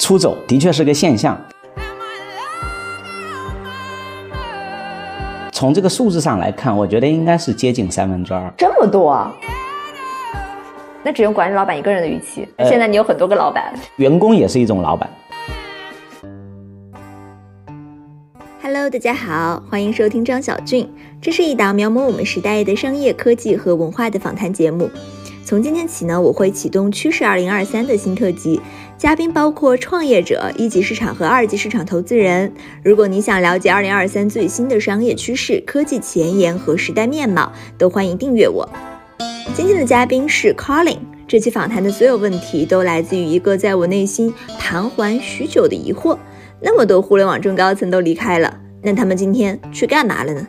出走的确是个现象。从这个数字上来看，我觉得应该是接近三分之二。这么多啊！那只用管理老板一个人的预期。呃现在你有很多个老板，员工也是一种老板。Hello，大家好，欢迎收听张小俊。这是一档描摹我们时代的商业科技和文化的访谈节目。从今天起呢，我会启动趋势二零二三的新特辑，嘉宾包括创业者、一级市场和二级市场投资人。如果你想了解二零二三最新的商业趋势、科技前沿和时代面貌，都欢迎订阅我。今天的嘉宾是 Colin。这期访谈的所有问题都来自于一个在我内心盘桓许久的疑惑。那么多互联网中高层都离开了，那他们今天去干嘛了呢？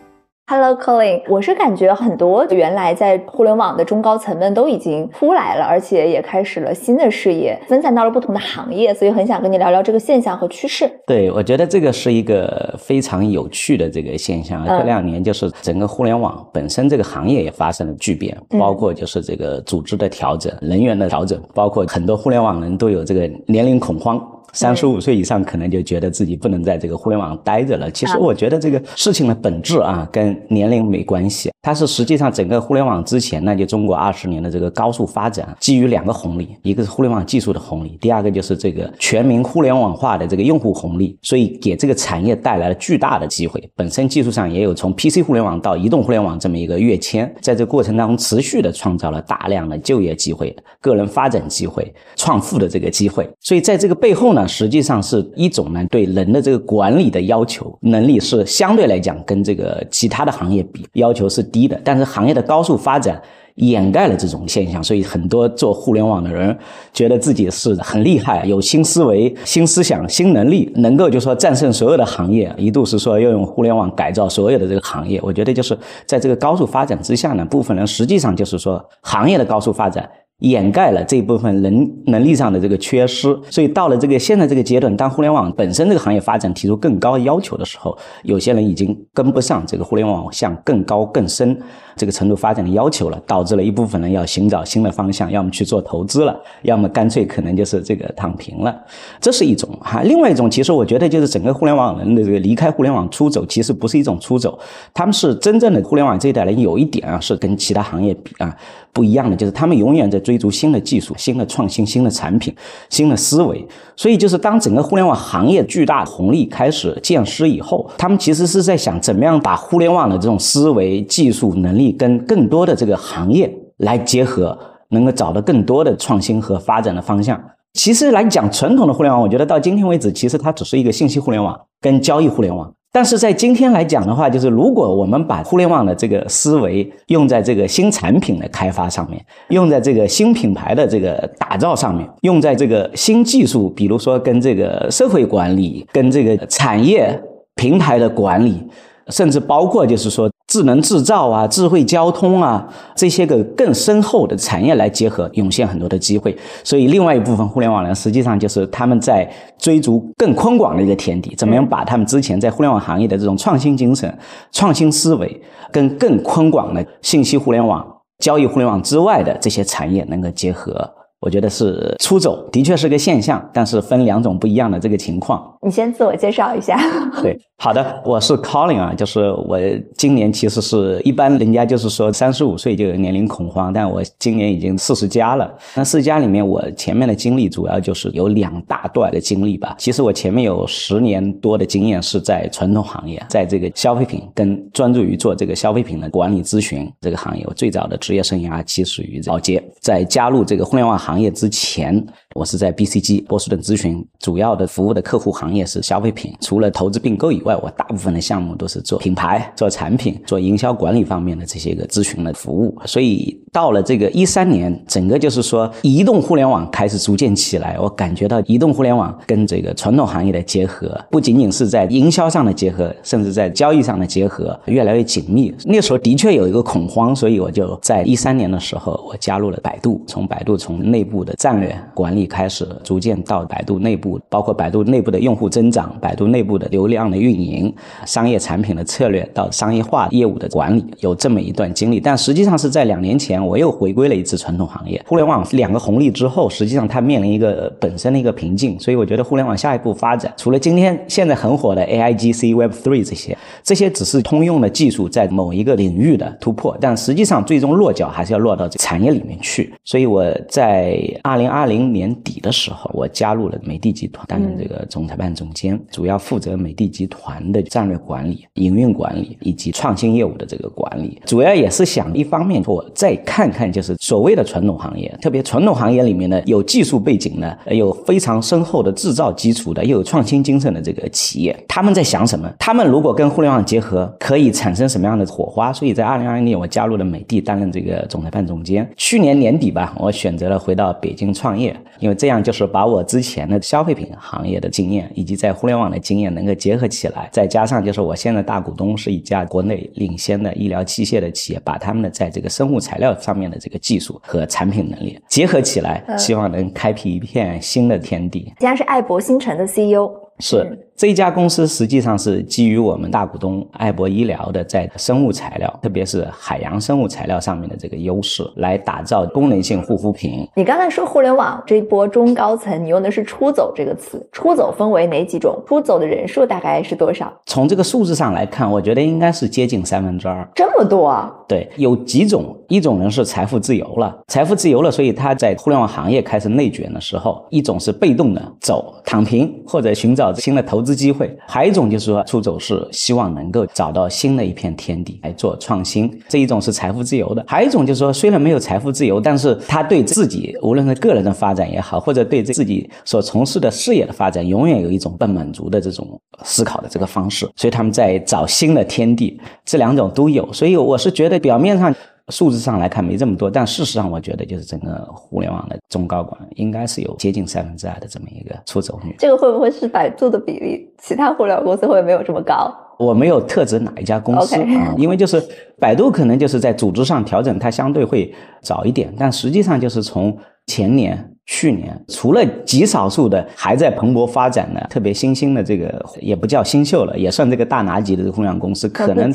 Hello Colin，我是感觉很多原来在互联网的中高层们都已经出来了，而且也开始了新的事业，分散到了不同的行业，所以很想跟你聊聊这个现象和趋势。对，我觉得这个是一个非常有趣的这个现象。嗯这两年就是整个互联网本身这个行业也发生了巨变，嗯包括就是这个组织的调整、人员的调整，包括很多互联网人都有这个年龄恐慌。三十五岁以上可能就觉得自己不能在这个互联网待着了。其实啊我觉得这个事情的本质啊，跟年龄没关系，它是实际上整个互联网之前那，就中国二十年的这个高速发展，基于两个红利，一个是互联网技术的红利，第二个就是这个全民互联网化的这个用户红利，所以给这个产业带来了巨大的机会。本身技术上也有从 PC 互联网到移动互联网这么一个跃迁，在这个过程当中持续的创造了大量的就业机会、个人发展机会、创富的这个机会。所以在这个背后呢，实际上是一种呢对人的这个管理的要求能力是相对来讲跟这个其他的行业比要求是低的，但是行业的高速发展。掩盖了这种现象，所以很多做互联网的人觉得自己是很厉害，有新思维、新思想、新能力，能够就说战胜所有的行业。一度是说要用互联网改造所有的这个行业。我觉得就是在这个高速发展之下呢，部分人实际上就是说行业的高速发展。掩盖了这部分人能力上的这个缺失，所以到了这个现在这个阶段，当互联网本身这个行业发展提出更高要求的时候，有些人已经跟不上这个互联网向更高更深这个程度发展的要求了，导致了一部分人要寻找新的方向，要么去做投资了，要么干脆可能就是这个躺平了，这是一种。哈。另外一种，其实我觉得就是整个互联网人的这个离开互联网出走，其实不是一种出走，他们是真正的互联网这一代人有一点啊，是跟其他行业比啊不一样的，就是他们永远在追追逐新的技术、新的创新、新的产品、新的思维。所以，就是当整个互联网行业巨大红利开始见失以后，他们其实是在想怎么样把互联网的这种思维、技术能力跟更多的这个行业来结合，能够找到更多的创新和发展的方向。其实来讲，传统的互联网，我觉得到今天为止，其实它只是一个信息互联网跟交易互联网。但是在今天来讲的话，就是如果我们把互联网的这个思维用在这个新产品的开发上面，用在这个新品牌的这个打造上面，用在这个新技术，比如说跟这个社会管理、跟这个产业平台的管理，甚至包括就是说智能制造啊、智慧交通啊这些个更深厚的产业来结合，涌现很多的机会。所以，另外一部分互联网人实际上就是他们在追逐更宽广的一个天地，怎么样把他们之前在互联网行业的这种创新精神、创新思维，跟更宽广的信息互联网、交易互联网之外的这些产业能够结合。我觉得是出走的确是个现象，但是分两种不一样的这个情况。你先自我介绍一下。对，好的，我是 Colin 啊，就是我今年其实是一般人家就是说三十五岁就有年龄恐慌，但我今年已经四十加了。那四十加里面，我前面的经历主要就是有两大段的经历吧。其实我前面有十年多的经验是在传统行业，在这个消费品跟专注于做这个消费品的管理咨询这个行业。我最早的职业生涯其实于老街，在加入这个互联网行行业之前，我是在 BCG 波士顿咨询，主要的服务的客户行业是消费品。除了投资并购以外，我大部分的项目都是做品牌、做产品、做营销管理方面的这些个咨询的服务。所以到了这个一三年，整个就是说移动互联网开始逐渐起来，我感觉到移动互联网跟这个传统行业的结合，不仅仅是在营销上的结合，甚至在交易上的结合越来越紧密。那时候的确有一个恐慌，所以我就在一三年的时候，我加入了百度，从百度从内内部的战略管理开始逐渐到百度内部，包括百度内部的用户增长、百度内部的流量的运营、商业产品的策略到商业化业务的管理，有这么一段经历。但实际上是在两年前，我又回归了一次传统行业。互联网两个红利之后，实际上它面临一个本身的一个瓶颈，所以我觉得互联网下一步发展，除了今天现在很火的 AIGC、Web3 这些，这些只是通用的技术在某一个领域的突破，但实际上最终落脚还是要落到产业里面去。所以我在二零二零年底的时候，我加入了美的集团，担任这个总裁办总监，主要负责美的集团的战略管理、营运管理以及创新业务的这个管理。主要也是想一方面，我再看看就是所谓的传统行业，特别传统行业里面呢，有技术背景的，有非常深厚的制造基础的，又有创新精神的这个企业，他们在想什么？他们如果跟互联网结合，可以产生什么样的火花？所以在二零二零年，我加入了美的，担任这个总裁办总监。去年年底吧，我选择了回到北京创业，因为这样就是把我之前的消费品行业的经验以及在互联网的经验能够结合起来，再加上就是我现在大股东是一家国内领先的医疗器械的企业，把他们的在这个生物材料上面的这个技术和产品能力结合起来，希望能开辟一片新的天地。既然是爱博星辰的 CEO。是这家公司，实际上是基于我们大股东爱博医疗的在生物材料，特别是海洋生物材料上面的这个优势，来打造功能性护肤品。你刚才说互联网这一波中高层，你用的是“出走”这个词，出走分为哪几种？出走的人数大概是多少？从这个数字上来看，我觉得应该是接近三分之二。这么多啊？对，有几种，一种人是财富自由了，财富自由了，所以他在互联网行业开始内卷的时候，一种是被动的走躺平或者寻找新的投资机会，还有一种就是说出走是希望能够找到新的一片天地来做创新，这一种是财富自由的，还有一种就是说虽然没有财富自由，但是他对自己无论是个人的发展也好，或者对自己所从事的事业的发展，永远有一种不满足的这种思考的这个方式，所以他们在找新的天地，这两种都有，所以我是觉得表面上。数字上来看没这么多，但事实上我觉得就是整个互联网的中高管应该是有接近三分之二的这么一个出走率。这个会不会是百度的比例？其他互联网公司会没有这么高？我没有特指哪一家公司啊，因为就是百度可能就是在组织上调整，它相对会早一点，但实际上就是从前年。去年除了极少数的还在蓬勃发展的特别新兴的这个也不叫新秀了，也算这个大拿级的这个互联网公司，可能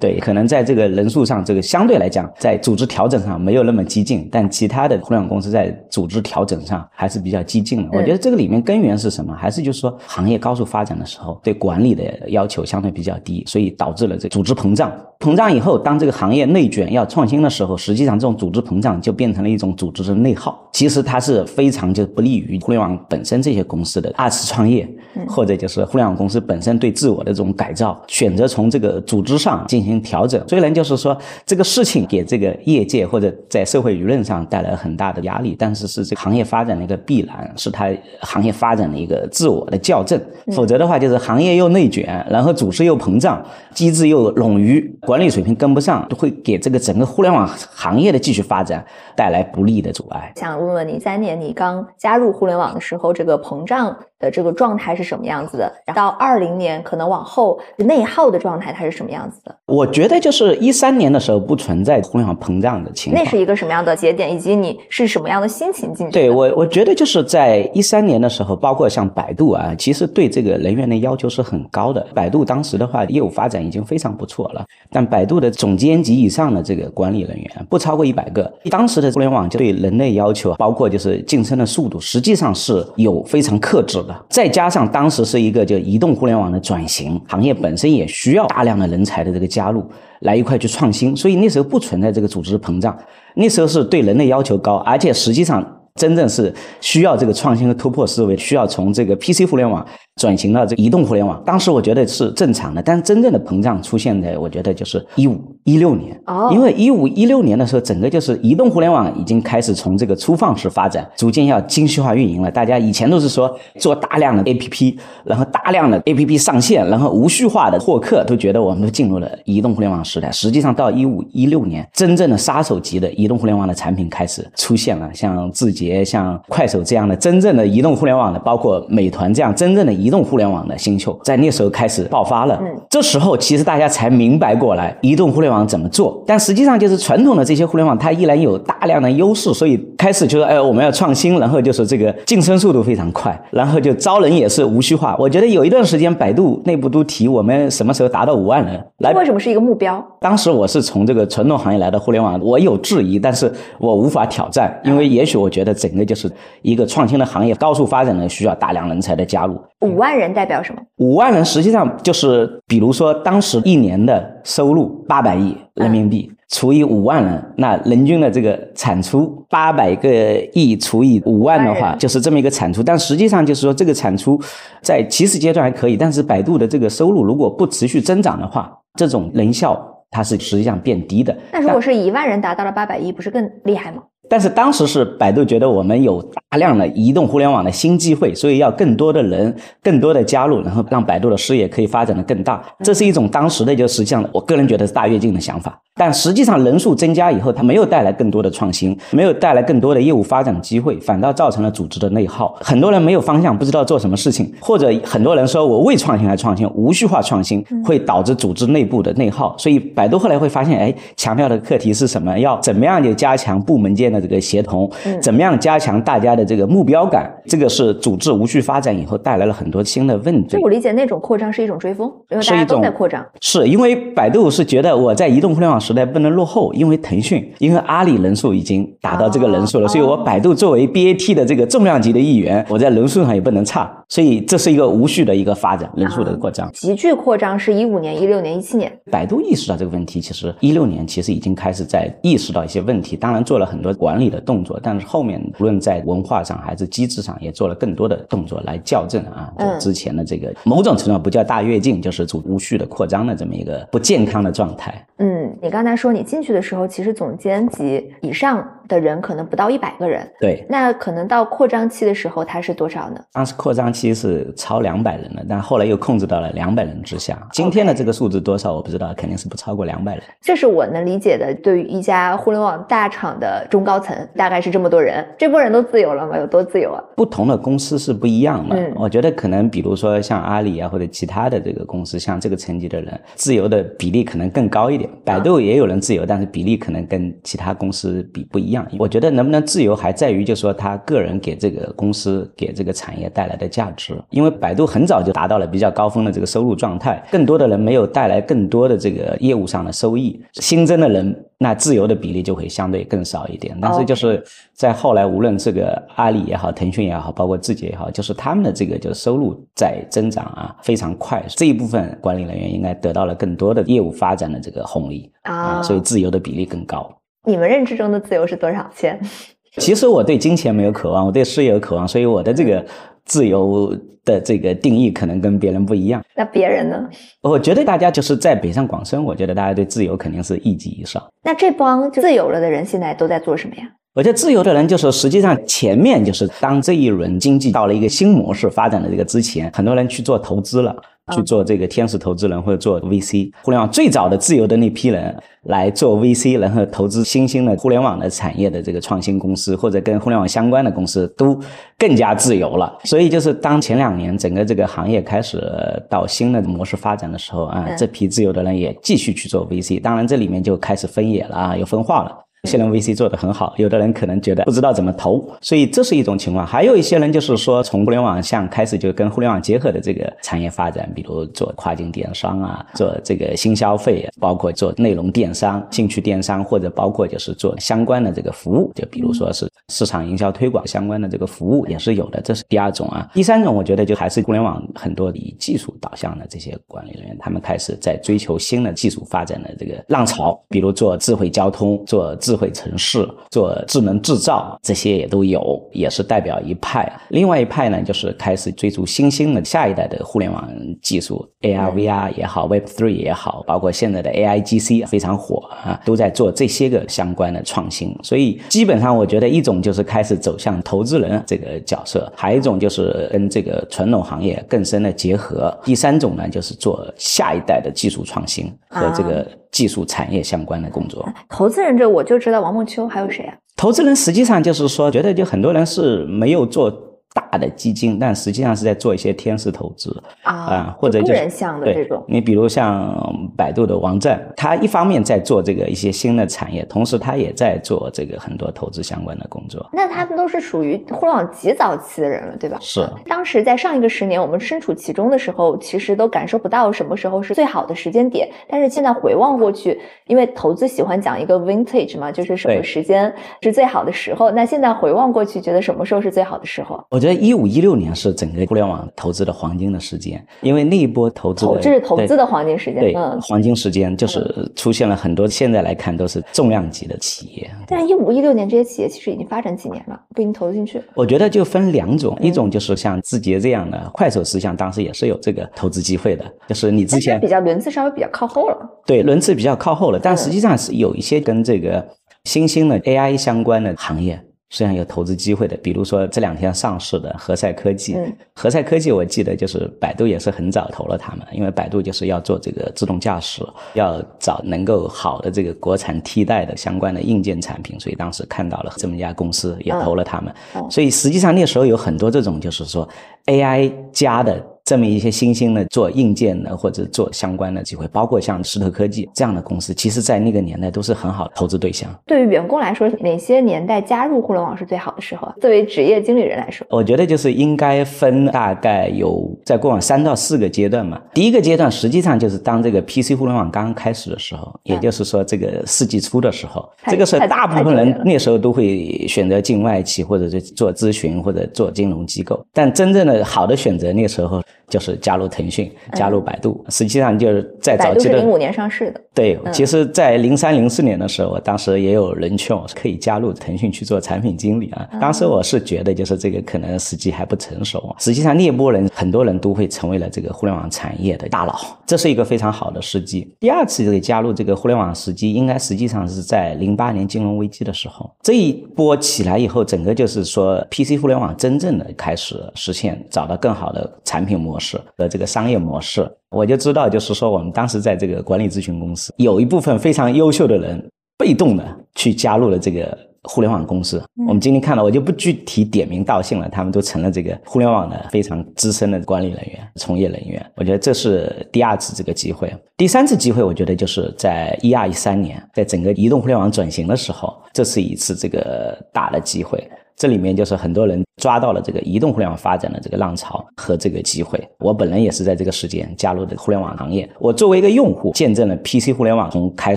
对可能在这个人数上，这个相对来讲在组织调整上没有那么激进，但其他的互联网公司在组织调整上还是比较激进的。我觉得这个里面根源是什么？还是就是说行业高速发展的时候，对管理的要求相对比较低，所以导致了这组织膨胀。膨胀以后，当这个行业内卷要创新的时候，实际上这种组织膨胀就变成了一种组织的内耗。其实它是非常就不利于互联网本身这些公司的二次创业，或者就是互联网公司本身对自我的这种改造，选择从这个组织上进行调整。虽然就是说这个事情给这个业界或者在社会舆论上带来很大的压力，但是是这个行业发展的一个必然，是它行业发展的一个自我的校正。否则的话，就是行业又内卷，然后组织又膨胀，机制又冗余。管理水平跟不上，会给这个整个互联网行业的继续发展带来不利的阻碍。想问问你，三年你刚加入互联网的时候，这个膨胀的这个状态是什么样子的？到二零年可能往后内耗的状态它是什么样子的？我觉得就是一三年的时候不存在互联网膨胀的情况。那是一个什么样的节点？以及你是什么样的心情进去？对我，我觉得就是在一三年的时候，包括像百度啊，其实对这个人员的要求是很高的。百度当时的话，业务发展已经非常不错了。但百度的总监级以上的这个管理人员不超过一百个。当时的互联网就对人类要求，包括就是晋升的速度，实际上是有非常克制的。再加上当时是一个就移动互联网的转型，行业本身也需要大量的人才的这个加入，来一块去创新。所以那时候不存在这个组织膨胀，那时候是对人的要求高，而且实际上真正是需要这个创新和突破思维，需要从这个 PC 互联网。转型到这移动互联网，当时我觉得是正常的，但是真正的膨胀出现在我觉得就是一五一六年，哦，因为一五一六年的时候，整个就是移动互联网已经开始从这个粗放式发展，逐渐要精细化运营了。大家以前都是说做大量的 APP，然后大量的 APP 上线，然后无序化的获客，都觉得我们都进入了移动互联网时代。实际上到一五一六年，真正的杀手级的移动互联网的产品开始出现了，像字节、像快手这样的真正的移动互联网的，包括美团这样真正的移移动互联网的星球，在那时候开始爆发了。嗯，这时候其实大家才明白过来移动互联网怎么做。但实际上就是传统的这些互联网，它依然有大量的优势，所以开始就说，哎，我们要创新，然后就是这个晋升速度非常快，然后就招人也是无序化。我觉得有一段时间，百度内部都提我们什么时候达到五万人，来为什么是一个目标？当时我是从这个传统行业来的互联网，我有质疑，但是我无法挑战，因为也许我觉得整个就是一个创新的行业，高速发展呢需要大量人才的加入。五万人代表什么？五万人实际上就是，比如说当时一年的收入八百亿人民币除以五万人，那人均的这个产出八百个亿除以五万的话，就是这么一个产出。但实际上就是说，这个产出在起始阶段还可以，但是百度的这个收入如果不持续增长的话，这种人效它是实际上变低的。那如果是一万人达到了八百亿，不是更厉害吗？但是当时是百度觉得我们有大量的移动互联网的新机会，所以要更多的人、更多的加入，然后让百度的事业可以发展的更大。这是一种当时的就实际上，我个人觉得是大跃进的想法。但实际上人数增加以后，它没有带来更多的创新，没有带来更多的业务发展机会，反倒造成了组织的内耗。很多人没有方向，不知道做什么事情，或者很多人说我为创新而创新，无序化创新会导致组织内部的内耗。所以百度后来会发现，哎，强调的课题是什么？要怎么样就加强部门间的这个协同？怎么样加强大家的这个目标感？这个是组织无序发展以后带来了很多新的问题。就我理解，那种扩张是一种追风，因为大家都在扩张。是因为百度是觉得我在移动互联网。时代不能落后，因为腾讯、因为阿里人数已经达到这个人数了，所以我百度作为 BAT 的这个重量级的一员，我在人数上也不能差，所以这是一个无序的一个发展，人数的扩张。急剧扩张是一五年、一六年、一七年，百度意识到这个问题，其实一六年其实已经开始在意识到一些问题，当然做了很多管理的动作，但是后面无论在文化上还是机制上，也做了更多的动作来校正啊，就之前的这个某种程度上不叫大跃进，就是从无序的扩张的这么一个不健康的状态。嗯，你刚才说你进去的时候，其实总监级以上的人可能不到一百个人。对，那可能到扩张期的时候，它是多少呢？当时扩张期是超两百人了，但后来又控制到了两百人之下。今天的这个数字多少我不知道，肯定是不超过两百人。这是我能理解的，对于一家互联网大厂的中高层，大概是这么多人。这波人都自由了吗？有多自由啊？不同的公司是不一样的。嗯，我觉得可能比如说像阿里啊，或者其他的这个公司，像这个层级的人，自由的比例可能更高一点。百度也有。人自由，但是比例可能跟其他公司比不一样。我觉得能不能自由，还在于就是说他个人给这个公司、给这个产业带来的价值。因为百度很早就达到了比较高峰的这个收入状态，更多的人没有带来更多的这个业务上的收益，新增的人。那自由的比例就会相对更少一点，但是就是在后来，无论这个阿里也好，腾讯也好，包括字节也好，就是他们的这个就收入在增长啊，非常快。这一部分管理人员应该得到了更多的业务发展的这个红利啊，所以自由的比例更高。你们认知中的自由是多少钱？其实我对金钱没有渴望，我对事业有渴望，所以我的这个。自由的这个定义可能跟别人不一样。那别人呢？我觉得大家就是在北上广深，我觉得大家对自由肯定是一级以上。那这帮自由了的人现在都在做什么呀？我觉得自由的人就是实际上前面就是当这一轮经济到了一个新模式发展的这个之前，很多人去做投资了。去做这个天使投资人或者做 VC，互联网最早的自由的那批人来做 VC，然后投资新兴的互联网的产业的这个创新公司或者跟互联网相关的公司，都更加自由了。所以就是当前两年整个这个行业开始到新的模式发展的时候啊，这批自由的人也继续去做 VC，当然这里面就开始分野了啊，有分化了。有些人 VC 做的很好，有的人可能觉得不知道怎么投，所以这是一种情况。还有一些人就是说，从互联网向开始就跟互联网结合的这个产业发展，比如做跨境电商啊，做这个新消费，包括做内容电商、兴趣电商，或者包括就是做相关的这个服务，就比如说是市场营销推广相关的这个服务也是有的。这是第二种啊。第三种，我觉得就还是互联网很多以技术导向的这些管理人员，他们开始在追求新的技术发展的这个浪潮，比如做智慧交通，做。智慧城市做智能制造，这些也都有，也是代表一派。另外一派呢，就是开始追逐新兴的下一代的互联网技术，AR、VR 也好，Web Three 也好，包括现在的 AIGC 非常火啊，都在做这些个相关的创新。所以基本上，我觉得一种就是开始走向投资人这个角色，还有一种就是跟这个传统行业更深的结合。第三种呢，就是做下一代的技术创新和这个。技术产业相关的工作，投资人这我就知道王梦秋，还有谁啊？投资人实际上就是说，觉得就很多人是没有做大大的基金，但实际上是在做一些天使投资啊，或者就是个人向的这种。你比如像百度的王震，他一方面在做这个一些新的产业，同时他也在做这个很多投资相关的工作。那他们都是属于互联网极早期的人了，对吧？是。当时在上一个十年，我们身处其中的时候，其实都感受不到什么时候是最好的时间点。但是现在回望过去，因为投资喜欢讲一个 vintage 嘛，就是什么时间是最好的时候。那现在回望过去，觉得什么时候是最好的时候？我觉得一五一六年是整个互联网投资的黄金的时间，因为那一波投资，这是投资的黄金时间，对，黄金时间就是出现了很多，现在来看都是重量级的企业。但一五一六年这些企业其实已经发展几年了，不一定投得进去。我觉得就分两种，一种就是像字节这样的快手，实际上当时也是有这个投资机会的，就是你之前比较轮次稍微比较靠后了，对，轮次比较靠后了，但实际上是有一些跟这个新兴的 AI 相关的行业。实际上有投资机会的，比如说这两天上市的何赛科技。何赛科技，我记得就是百度也是很早投了他们，因为百度就是要做这个自动驾驶，要找能够好的这个国产替代的相关的硬件产品，所以当时看到了这么一家公司，也投了他们。所以实际上那时候有很多这种就是说 AI 加的。这么一些新兴的做硬件的或者做相关的机会，包括像石头科技这样的公司，其实在那个年代都是很好的投资对象。对于员工来说，哪些年代加入互联网是最好的时候？作为职业经理人来说，我觉得就是应该分大概有在过往三到四个阶段嘛。第一个阶段实际上就是当这个 PC 互联网刚刚开始的时候，也就是说这个世纪初的时候，这个时候大部分人那时候都会选择进外企或者是做咨询或者做金融机构，但真正的好的选择那时候。就是加入腾讯，加入百度，实际上就是在早期的零五年上市的。对，其实，在零三零四年的时候，当时也有人劝我可以加入腾讯去做产品经理啊。当时我是觉得，就是这个可能时机还不成熟。实际上，那波人很多人都会成为了这个互联网产业的大佬，这是一个非常好的时机。第二次这个加入这个互联网时机，应该实际上是在零八年金融危机的时候，这一波起来以后，整个就是说 PC 互联网真正的开始实现，找到更好的产品模式和这个商业模式。我就知道，就是说，我们当时在这个管理咨询公司，有一部分非常优秀的人，被动的去加入了这个互联网公司。我们今天看到，我就不具体点名道姓了，他们都成了这个互联网的非常资深的管理人员、从业人员。我觉得这是第二次这个机会，第三次机会，我觉得就是在一二一三年，在整个移动互联网转型的时候，这是一次这个大的机会。这里面就是很多人抓到了这个移动互联网发展的这个浪潮和这个机会。我本人也是在这个时间加入的互联网行业。我作为一个用户，见证了 PC 互联网从开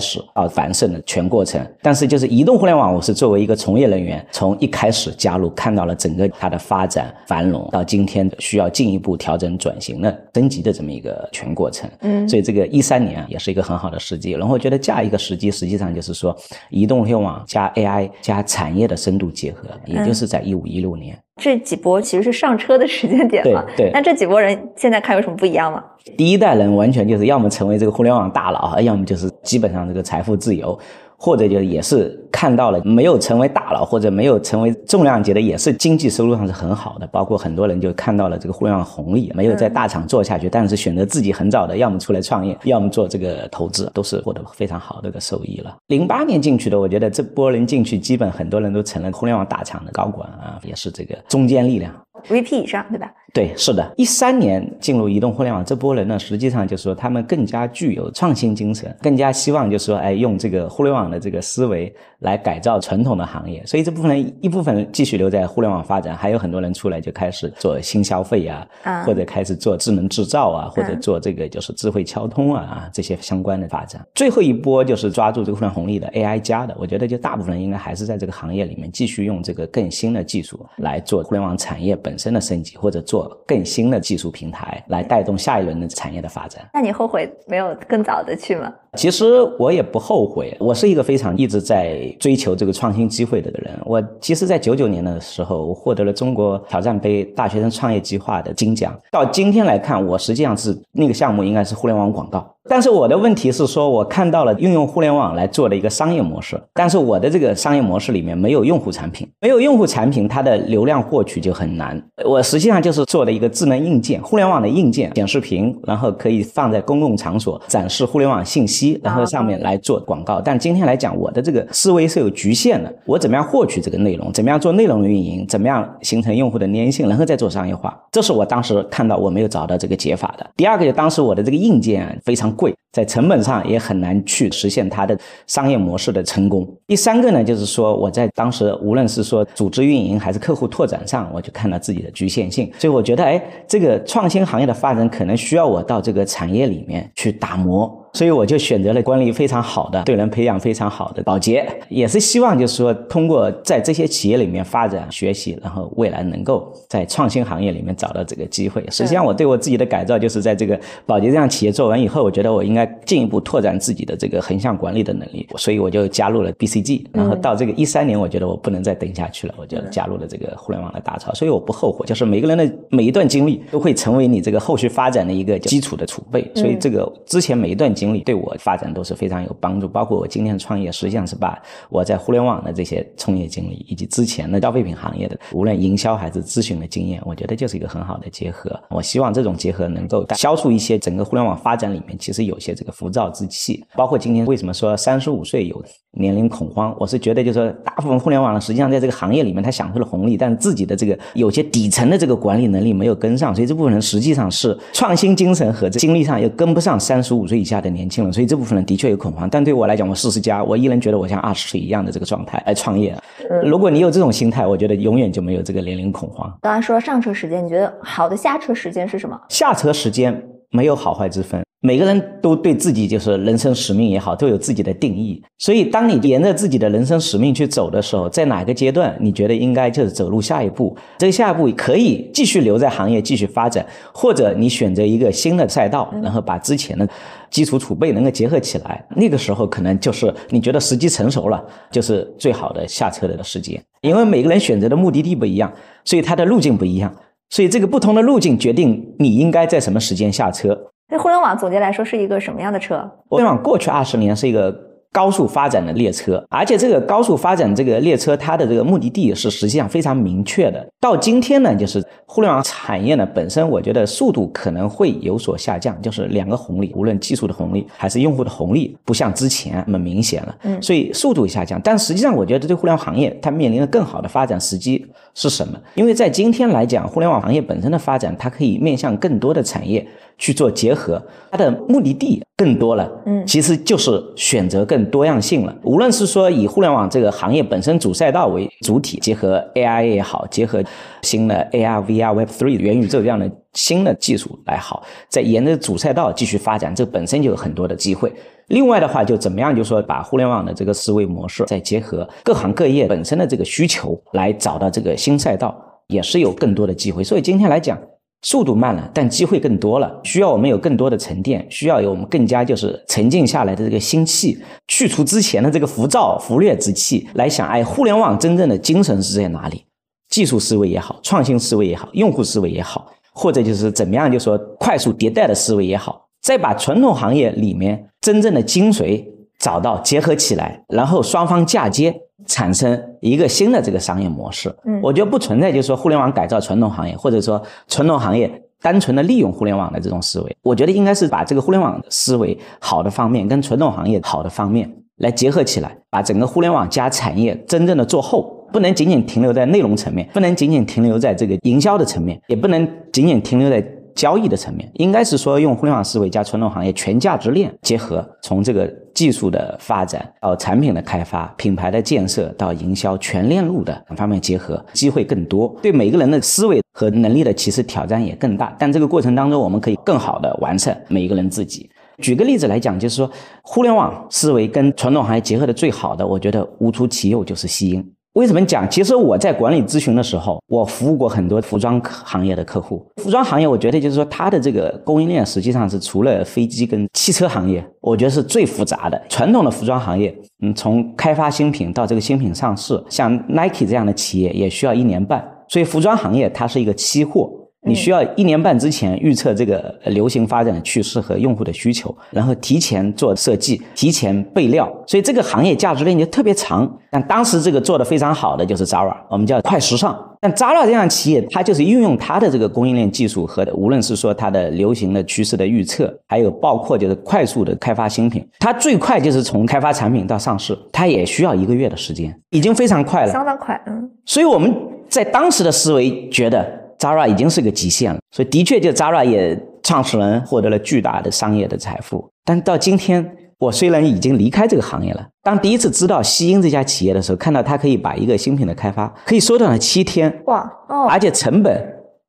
始到繁盛的全过程。但是就是移动互联网，我是作为一个从业人员，从一开始加入，看到了整个它的发展繁荣，到今天需要进一步调整转型的升级的这么一个全过程。嗯，所以这个一三年也是一个很好的时机。然后我觉得下一个时机，实际上就是说移动互联网加 AI 加产业的深度结合，也就。是在一五一六年，这几波其实是上车的时间点嘛？对，那这几波人现在看有什么不一样吗？第一代人完全就是要么成为这个互联网大佬，要么就是基本上这个财富自由。或者就也是看到了没有成为大佬或者没有成为重量级的，也是经济收入上是很好的。包括很多人就看到了这个互联网红利，没有在大厂做下去，但是选择自己很早的，要么出来创业，要么做这个投资，都是获得非常好的一个收益了。零八年进去的，我觉得这波人进去，基本很多人都成了互联网大厂的高管啊，也是这个中坚力量。VP 以上，对吧？对，是的。一三年进入移动互联网这波人呢，实际上就是说他们更加具有创新精神，更加希望就是说，哎，用这个互联网的这个思维来改造传统的行业。所以这部分人一部分人继续留在互联网发展，还有很多人出来就开始做新消费啊，或者开始做智能制造啊，或者做这个就是智慧交通啊啊这些相关的发展。最后一波就是抓住这个互联网红利的 AI 加的，我觉得就大部分人应该还是在这个行业里面继续用这个更新的技术来做互联网产业本。本身的升级，或者做更新的技术平台，来带动下一轮的产业的发展。那你后悔没有更早的去吗？其实我也不后悔，我是一个非常一直在追求这个创新机会的人。我其实，在九九年的时候，我获得了中国挑战杯大学生创业计划的金奖。到今天来看，我实际上是那个项目应该是互联网广告。但是我的问题是说，我看到了运用互联网来做的一个商业模式，但是我的这个商业模式里面没有用户产品，没有用户产品，它的流量获取就很难。我实际上就是做的一个智能硬件，互联网的硬件，显示屏，然后可以放在公共场所展示互联网信息，然后上面来做广告。但今天来讲，我的这个思维是有局限的，我怎么样获取这个内容，怎么样做内容运营，怎么样形成用户的粘性，然后再做商业化，这是我当时看到我没有找到这个解法的。第二个，就当时我的这个硬件非常贵。在成本上也很难去实现它的商业模式的成功。第三个呢，就是说我在当时无论是说组织运营还是客户拓展上，我就看到自己的局限性。所以我觉得，哎，这个创新行业的发展可能需要我到这个产业里面去打磨。所以我就选择了管理非常好的、对人培养非常好的保洁，也是希望就是说通过在这些企业里面发展学习，然后未来能够在创新行业里面找到这个机会。实际上，我对我自己的改造就是在这个保洁这样企业做完以后，我觉得我应该进一步拓展自己的这个横向管理的能力，所以我就加入了 BCG。然后到这个一三年，我觉得我不能再等下去了，我就加入了这个互联网的大潮。所以我不后悔，就是每个人的每一段经历都会成为你这个后续发展的一个基础的储备。所以这个之前每一段经经历对我发展都是非常有帮助，包括我今天创业，实际上是把我在互联网的这些从业经历，以及之前的消费品行业的无论营销还是咨询的经验，我觉得就是一个很好的结合。我希望这种结合能够消除一些整个互联网发展里面其实有些这个浮躁之气。包括今天为什么说三十五岁有年龄恐慌，我是觉得就是说大部分互联网，实际上在这个行业里面他享受了红利，但是自己的这个有些底层的这个管理能力没有跟上，所以这部分人实际上是创新精神和精力上又跟不上三十五岁以下的。年轻人，所以这部分人的确有恐慌。但对我来讲，我四十加，我依然觉得我像二十岁一样的这个状态来创业。如果你有这种心态，我觉得永远就没有这个年龄恐慌。刚才说上车时间，你觉得好的下车时间是什么？下车时间没有好坏之分。每个人都对自己就是人生使命也好，都有自己的定义。所以，当你沿着自己的人生使命去走的时候，在哪个阶段你觉得应该就是走入下一步？这个下一步可以继续留在行业继续发展，或者你选择一个新的赛道，然后把之前的基础储备能够结合起来。那个时候可能就是你觉得时机成熟了，就是最好的下车的时间。因为每个人选择的目的地不一样，所以他的路径不一样，所以这个不同的路径决定你应该在什么时间下车。那互联网总结来说是一个什么样的车？互联网过去二十年是一个高速发展的列车，而且这个高速发展这个列车，它的这个目的地是实际上非常明确的。到今天呢，就是互联网产业呢本身，我觉得速度可能会有所下降，就是两个红利，无论技术的红利还是用户的红利，不像之前那么明显了。嗯，所以速度下降，但实际上我觉得对互联网行业它面临的更好的发展时机是什么？因为在今天来讲，互联网行业本身的发展，它可以面向更多的产业。去做结合，它的目的地更多了，嗯，其实就是选择更多样性了。无论是说以互联网这个行业本身主赛道为主体，结合 AI 也好，结合新的 AR、VR、Web3 元宇宙这样的新的技术来好，在沿着主赛道继续发展，这本身就有很多的机会。另外的话，就怎么样，就说把互联网的这个思维模式，再结合各行各业本身的这个需求，来找到这个新赛道，也是有更多的机会。所以今天来讲。速度慢了，但机会更多了。需要我们有更多的沉淀，需要有我们更加就是沉静下来的这个心气，去除之前的这个浮躁、浮略之气，来想，哎，互联网真正的精神是在哪里？技术思维也好，创新思维也好，用户思维也好，或者就是怎么样，就说快速迭代的思维也好，再把传统行业里面真正的精髓找到，结合起来，然后双方嫁接。产生一个新的这个商业模式，嗯，我觉得不存在就是说互联网改造传统行业，或者说传统行业单纯的利用互联网的这种思维。我觉得应该是把这个互联网思维好的方面跟传统行业好的方面来结合起来，把整个互联网加产业真正的做厚，不能仅仅停留在内容层面，不能仅仅停留在这个营销的层面，也不能仅仅停留在。交易的层面，应该是说用互联网思维加传统行业全价值链结合，从这个技术的发展到产品的开发、品牌的建设到营销全链路的等方面结合，机会更多，对每个人的思维和能力的其实挑战也更大。但这个过程当中，我们可以更好的完善每一个人自己。举个例子来讲，就是说互联网思维跟传统行业结合的最好的，我觉得无出其右就是西音。为什么讲？其实我在管理咨询的时候，我服务过很多服装行业的客户。服装行业，我觉得就是说，它的这个供应链实际上是除了飞机跟汽车行业，我觉得是最复杂的。传统的服装行业，嗯，从开发新品到这个新品上市，像 Nike 这样的企业也需要一年半。所以服装行业它是一个期货。你需要一年半之前预测这个流行发展的趋势和用户的需求，然后提前做设计，提前备料，所以这个行业价值链就特别长。但当时这个做的非常好的就是 Zara，我们叫快时尚。但 Zara 这样企业，它就是运用它的这个供应链技术和无论是说它的流行的趋势的预测，还有包括就是快速的开发新品，它最快就是从开发产品到上市，它也需要一个月的时间，已经非常快了，相当快，嗯。所以我们在当时的思维觉得。Zara 已经是个极限了，所以的确，就 Zara 也创始人获得了巨大的商业的财富。但到今天，我虽然已经离开这个行业了，当第一次知道西英这家企业的时候，看到它可以把一个新品的开发可以缩短了七天，哇，哦，而且成本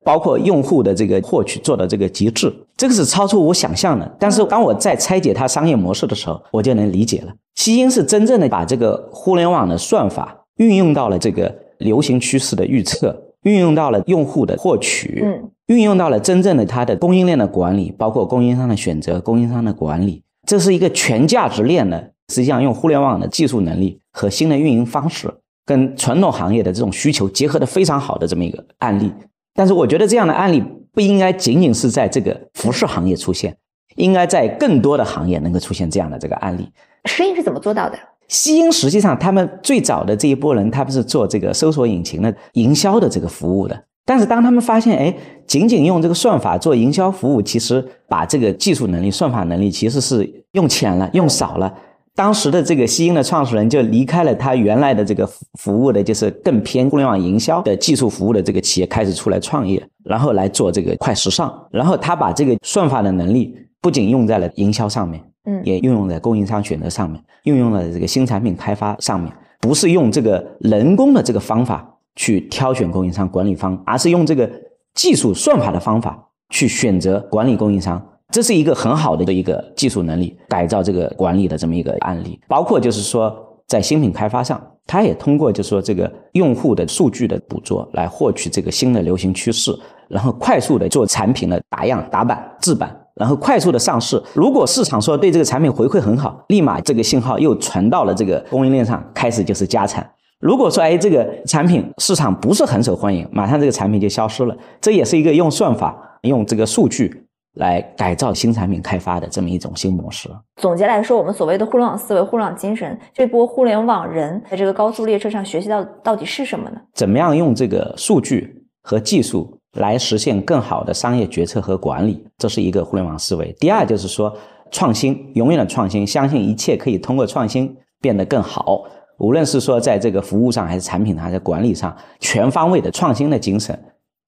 包括用户的这个获取做到这个极致，这个是超出我想象的。但是当我在拆解它商业模式的时候，我就能理解了，西英是真正的把这个互联网的算法运用到了这个流行趋势的预测。运用到了用户的获取，嗯，运用到了真正的它的供应链的管理，包括供应商的选择、供应商的管理，这是一个全价值链的。实际上，用互联网的技术能力和新的运营方式，跟传统行业的这种需求结合的非常好的这么一个案例。但是，我觉得这样的案例不应该仅仅是在这个服饰行业出现，应该在更多的行业能够出现这样的这个案例。适应是怎么做到的？西英实际上，他们最早的这一波人，他们是做这个搜索引擎的营销的这个服务的。但是当他们发现，哎，仅仅用这个算法做营销服务，其实把这个技术能力、算法能力其实是用浅了、用少了。当时的这个西英的创始人就离开了他原来的这个服务的，就是更偏互联网营销的技术服务的这个企业，开始出来创业，然后来做这个快时尚。然后他把这个算法的能力不仅用在了营销上面。也运用在供应商选择上面，运用了这个新产品开发上面，不是用这个人工的这个方法去挑选供应商、管理方，而是用这个技术算法的方法去选择管理供应商。这是一个很好的一个技术能力改造这个管理的这么一个案例。包括就是说，在新品开发上，它也通过就是说这个用户的数据的捕捉来获取这个新的流行趋势，然后快速的做产品的打样、打版、制版。然后快速的上市，如果市场说对这个产品回馈很好，立马这个信号又传到了这个供应链上，开始就是加产。如果说哎这个产品市场不是很受欢迎，马上这个产品就消失了。这也是一个用算法、用这个数据来改造新产品开发的这么一种新模式。总结来说，我们所谓的互联网思维、互联网精神，这波互联网人在这个高速列车上学习到到底是什么呢？怎么样用这个数据和技术？来实现更好的商业决策和管理，这是一个互联网思维。第二就是说，创新，永远的创新，相信一切可以通过创新变得更好。无论是说在这个服务上，还是产品上，还是管理上，全方位的创新的精神。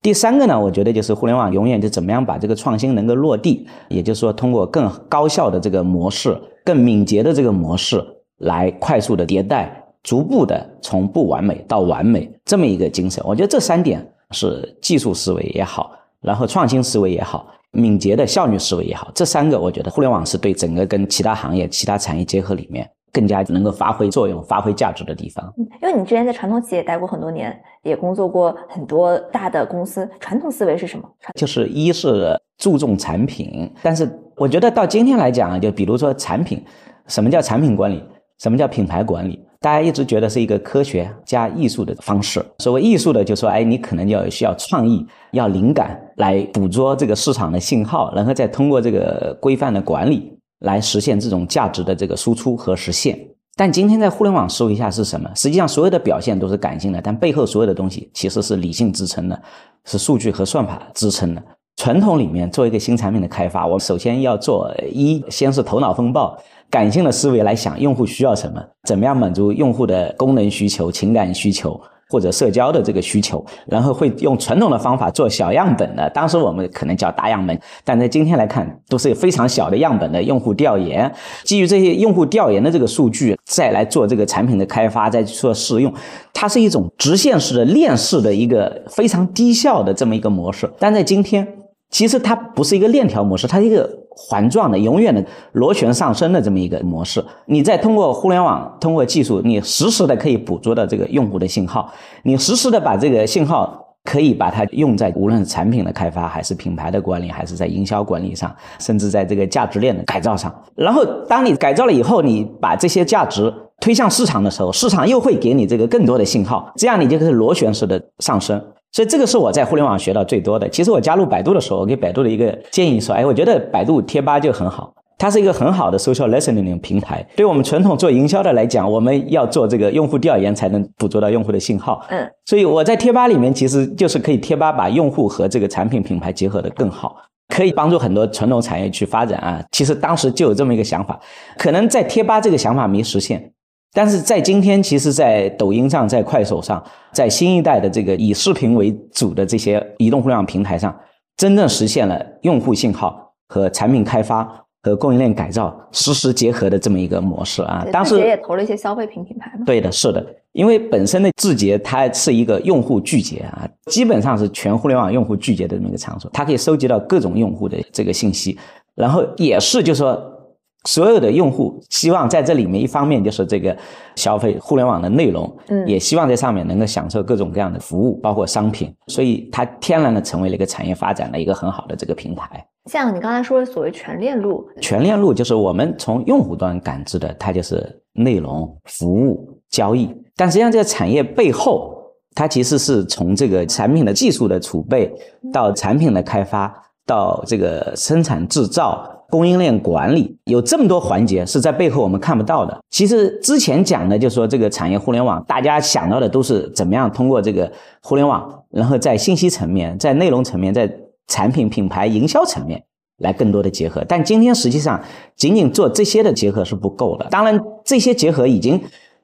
第三个呢，我觉得就是互联网永远就怎么样把这个创新能够落地，也就是说，通过更高效的这个模式，更敏捷的这个模式，来快速的迭代，逐步的从不完美到完美这么一个精神。我觉得这三点。是技术思维也好，然后创新思维也好，敏捷的效率思维也好，这三个我觉得互联网是对整个跟其他行业、其他产业结合里面更加能够发挥作用、发挥价值的地方。因为你之前在传统企业待过很多年，也工作过很多大的公司，传统思维是什么？就是一是注重产品，但是我觉得到今天来讲，就比如说产品，什么叫产品管理？什么叫品牌管理？大家一直觉得是一个科学加艺术的方式。所谓艺术的，就说，哎，你可能要需要创意，要灵感来捕捉这个市场的信号，然后再通过这个规范的管理来实现这种价值的这个输出和实现。但今天在互联网思维下是什么？实际上所有的表现都是感性的，但背后所有的东西其实是理性支撑的，是数据和算法支撑的。传统里面做一个新产品的开发，我首先要做一，先是头脑风暴。感性的思维来想用户需要什么，怎么样满足用户的功能需求、情感需求或者社交的这个需求，然后会用传统的方法做小样本的。当时我们可能叫大样本，但在今天来看都是非常小的样本的用户调研。基于这些用户调研的这个数据，再来做这个产品的开发，再去做试用，它是一种直线式的链式的一个非常低效的这么一个模式。但在今天，其实它不是一个链条模式，它是一个。环状的、永远的螺旋上升的这么一个模式，你再通过互联网、通过技术，你实时的可以捕捉到这个用户的信号，你实时的把这个信号可以把它用在无论是产品的开发，还是品牌的管理，还是在营销管理上，甚至在这个价值链的改造上。然后，当你改造了以后，你把这些价值推向市场的时候，市场又会给你这个更多的信号，这样你就可以螺旋式的上升。所以这个是我在互联网学到最多的。其实我加入百度的时候，我给百度的一个建议说，哎，我觉得百度贴吧就很好，它是一个很好的 social listening 平台。对我们传统做营销的来讲，我们要做这个用户调研才能捕捉到用户的信号。嗯，所以我在贴吧里面其实就是可以贴吧把用户和这个产品品牌结合的更好，可以帮助很多传统产业去发展啊。其实当时就有这么一个想法，可能在贴吧这个想法没实现。但是在今天，其实，在抖音上、在快手上、在新一代的这个以视频为主的这些移动互联网平台上，真正实现了用户信号和产品开发和供应链改造实时结合的这么一个模式啊。当时也投了一些消费品品牌嘛。对的，是的，因为本身的字节它是一个用户聚集啊，基本上是全互联网用户聚集的这么一个场所，它可以收集到各种用户的这个信息，然后也是就说。所有的用户希望在这里面，一方面就是这个消费互联网的内容，嗯，也希望在上面能够享受各种各样的服务，包括商品，所以它天然的成为了一个产业发展的一个很好的这个平台。像你刚才说的所谓全链路，全链路就是我们从用户端感知的，它就是内容、服务、交易，但实际上这个产业背后，它其实是从这个产品的技术的储备到产品的开发，到这个生产制造。供应链管理有这么多环节是在背后我们看不到的。其实之前讲的就是说这个产业互联网，大家想到的都是怎么样通过这个互联网，然后在信息层面、在内容层面、在产品品牌营销层面来更多的结合。但今天实际上仅仅做这些的结合是不够的。当然这些结合已经。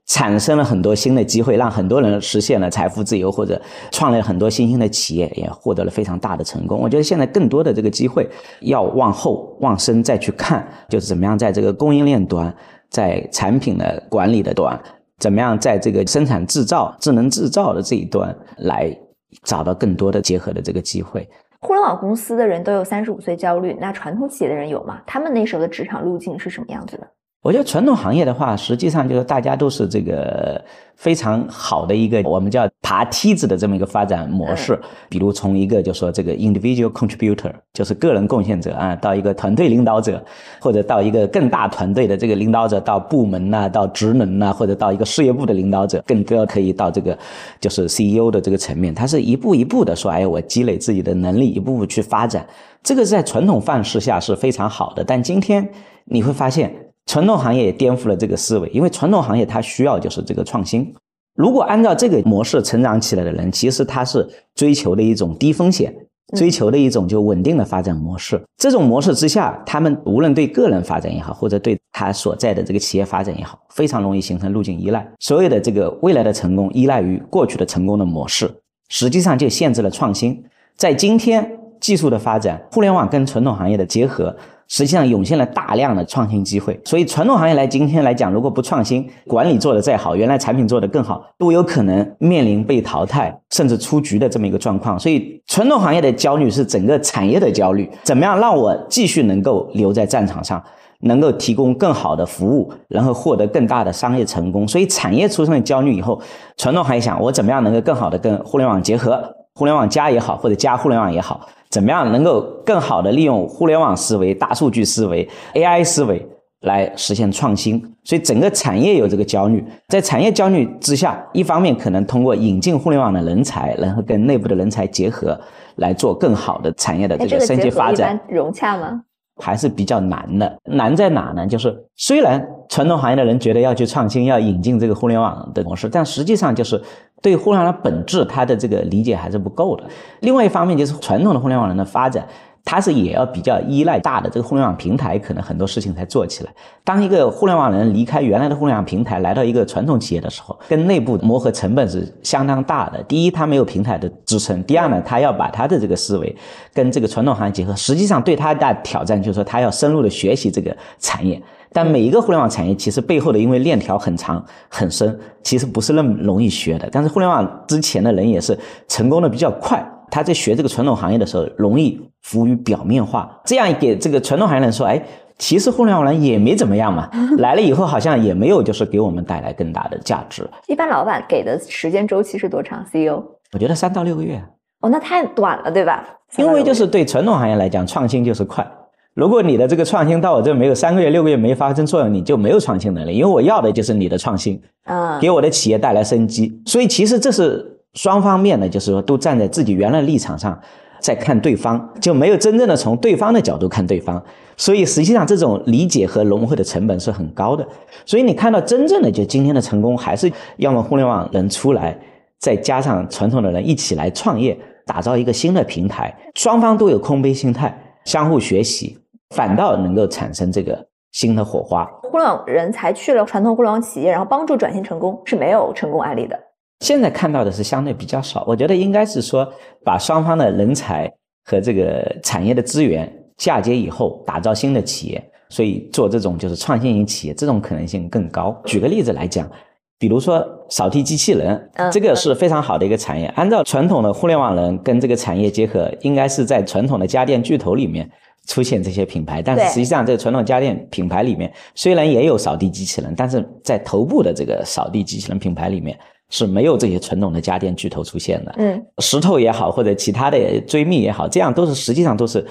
产生了很多新的机会，让很多人实现了财富自由，或者创立了很多新兴的企业，也获得了非常大的成功。我觉得现在更多的这个机会要往后往深再去看，就是怎么样在这个供应链端，在产品的管理的端，怎么样在这个生产制造、智能制造的这一端来找到更多的结合的这个机会。互联网公司的人都有三十五岁焦虑，那传统企业的人有吗？他们那时候的职场路径是什么样子的？我觉得传统行业的话，实际上就是大家都是这个非常好的一个我们叫爬梯子的这么一个发展模式。比如从一个就说这个 individual contributor，就是个人贡献者啊，到一个团队领导者，或者到一个更大团队的这个领导者，到部门呐，到职能呐，或者到一个事业部的领导者，更多可以到这个就是 CEO 的这个层面。他是一步一步的说，哎，我积累自己的能力，一步步去发展。这个在传统范式下是非常好的，但今天你会发现。传统行业也颠覆了这个思维，因为传统行业它需要就是这个创新。如果按照这个模式成长起来的人，其实他是追求的一种低风险，追求的一种就稳定的发展模式。这种模式之下，他们无论对个人发展也好，或者对他所在的这个企业发展也好，非常容易形成路径依赖。所有的这个未来的成功依赖于过去的成功的模式，实际上就限制了创新。在今天技术的发展，互联网跟传统行业的结合。实际上涌现了大量的创新机会，所以传统行业来今天来讲，如果不创新，管理做得再好，原来产品做得更好，都有可能面临被淘汰甚至出局的这么一个状况。所以传统行业的焦虑是整个产业的焦虑，怎么样让我继续能够留在战场上，能够提供更好的服务，然后获得更大的商业成功？所以产业出现了焦虑以后，传统行业想我怎么样能够更好的跟互联网结合，互联网加也好，或者加互联网也好。怎么样能够更好的利用互联网思维、大数据思维、AI 思维来实现创新？所以整个产业有这个焦虑，在产业焦虑之下，一方面可能通过引进互联网的人才，然后跟内部的人才结合，来做更好的产业的这个升级发展。融洽吗？还是比较难的。难在哪呢？就是虽然传统行业的人觉得要去创新、要引进这个互联网的模式，但实际上就是。对互联网的本质，它的这个理解还是不够的。另外一方面，就是传统的互联网人的发展，他是也要比较依赖大的这个互联网平台，可能很多事情才做起来。当一个互联网人离开原来的互联网平台，来到一个传统企业的时候，跟内部磨合成本是相当大的。第一，他没有平台的支撑；第二呢，他要把他的这个思维跟这个传统行业结合，实际上对他的挑战就是说，他要深入的学习这个产业。但每一个互联网产业其实背后的，因为链条很长很深，其实不是那么容易学的。但是互联网之前的人也是成功的比较快，他在学这个传统行业的时候容易浮于表面化，这样给这个传统行业人说，哎，其实互联网人也没怎么样嘛，来了以后好像也没有就是给我们带来更大的价值。一般老板给的时间周期是多长？CEO？我觉得三到六个月。哦，那太短了，对吧？因为就是对传统行业来讲，创新就是快。如果你的这个创新到我这没有三个月、六个月没发生作用，你就没有创新能力。因为我要的就是你的创新，啊，给我的企业带来生机。所以其实这是双方面的，就是说都站在自己原来立场上在看对方，就没有真正的从对方的角度看对方。所以实际上这种理解和融会的成本是很高的。所以你看到真正的就今天的成功，还是要么互联网人出来，再加上传统的人一起来创业，打造一个新的平台，双方都有空杯心态，相互学习，反倒能够产生这个新的火花。互联网人才去了传统互联网企业，然后帮助转型成功，是没有成功案例的。现在看到的是相对比较少，我觉得应该是说把双方的人才和这个产业的资源嫁接以后，打造新的企业，所以做这种就是创新型企业，这种可能性更高。举个例子来讲，比如说扫地机器人，这个是非常好的一个产业。按照传统的互联网人跟这个产业结合，应该是在传统的家电巨头里面出现这些品牌，但是实际上这个传统家电品牌里面虽然也有扫地机器人，但是在头部的这个扫地机器人品牌里面。是没有这些传统的家电巨头出现的，嗯，石头也好，或者其他的追觅也好，这样都是实际上都是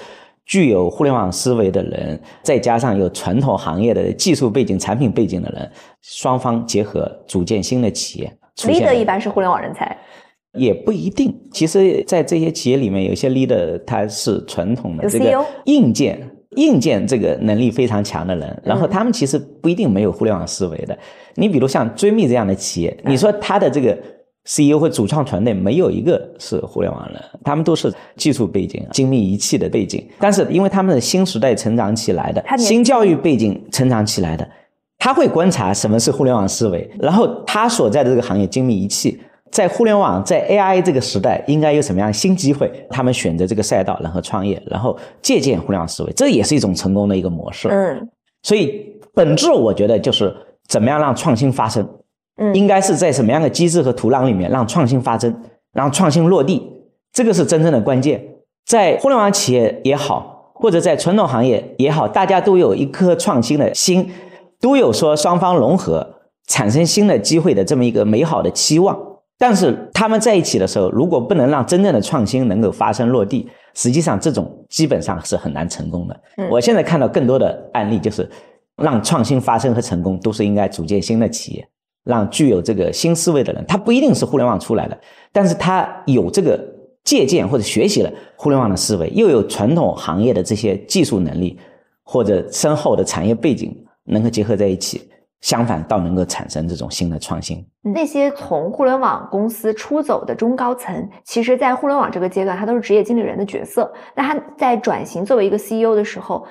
具有互联网思维的人，再加上有传统行业的技术背景、产品背景的人，双方结合组建新的企业。leader 一般是互联网人才，也不一定。其实，在这些企业里面，有些 leader 他是传统的这个硬件。硬件这个能力非常强的人，然后他们其实不一定没有互联网思维的。你比如像追觅这样的企业，你说他的这个 CEO 或主创团队没有一个是互联网人，他们都是技术背景、精密仪器的背景。但是因为他们的新时代成长起来的，新教育背景成长起来的，他会观察什么是互联网思维，然后他所在的这个行业精密仪器。在互联网在 AI 这个时代，应该有什么样新机会？他们选择这个赛道，然后创业，然后借鉴互联网思维，这也是一种成功的一个模式。嗯，所以本质我觉得就是怎么样让创新发生。嗯，应该是在什么样的机制和土壤里面让创新发生，让创新落地，这个是真正的关键。在互联网企业也好，或者在传统行业也好，大家都有一颗创新的心，都有说双方融合产生新的机会的这么一个美好的期望。但是他们在一起的时候，如果不能让真正的创新能够发生落地，实际上这种基本上是很难成功的。我现在看到更多的案例，就是让创新发生和成功，都是应该组建新的企业，让具有这个新思维的人，他不一定是互联网出来的，但是他有这个借鉴或者学习了互联网的思维，又有传统行业的这些技术能力或者深厚的产业背景，能够结合在一起。相反，倒能够产生这种新的创新。那些从互联网公司出走的中高层，其实，在互联网这个阶段，他都是职业经理人的角色。那他在转型作为一个 CEO 的时候，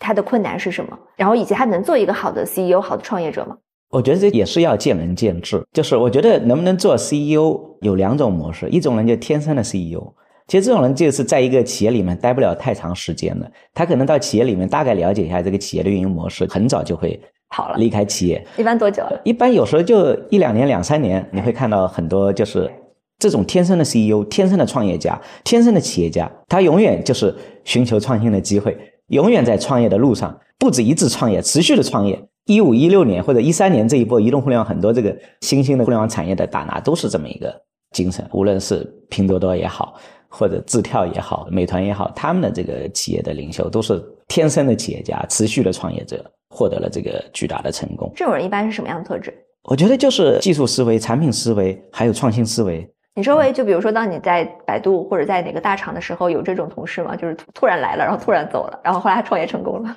他的困难是什么？然后，以及他能做一个好的 CEO、好的创业者吗？我觉得这也是要见仁见智。就是我觉得能不能做 CEO 有两种模式，一种人就天生的 CEO，其实这种人就是在一个企业里面待不了太长时间的，他可能到企业里面大概了解一下这个企业的运营模式，很早就会。好了，离开企业一般多久？一般有时候就一两年、两三年，你会看到很多就是这种天生的 CEO、天生的创业家、天生的企业家，他永远就是寻求创新的机会，永远在创业的路上，不止一次创业，持续的创业。一五一六年或者一三年这一波移动互联网很多这个新兴的互联网产业的大拿都是这么一个精神，无论是拼多多也好，或者字跳也好、美团也好，他们的这个企业的领袖都是天生的企业家，持续的创业者。获得了这个巨大的成功。这种人一般是什么样的特质？我觉得就是技术思维、产品思维，还有创新思维。你周围就比如说，当你在百度或者在哪个大厂的时候，有这种同事吗？就是突然来了，然后突然走了，然后后来他创业成功了。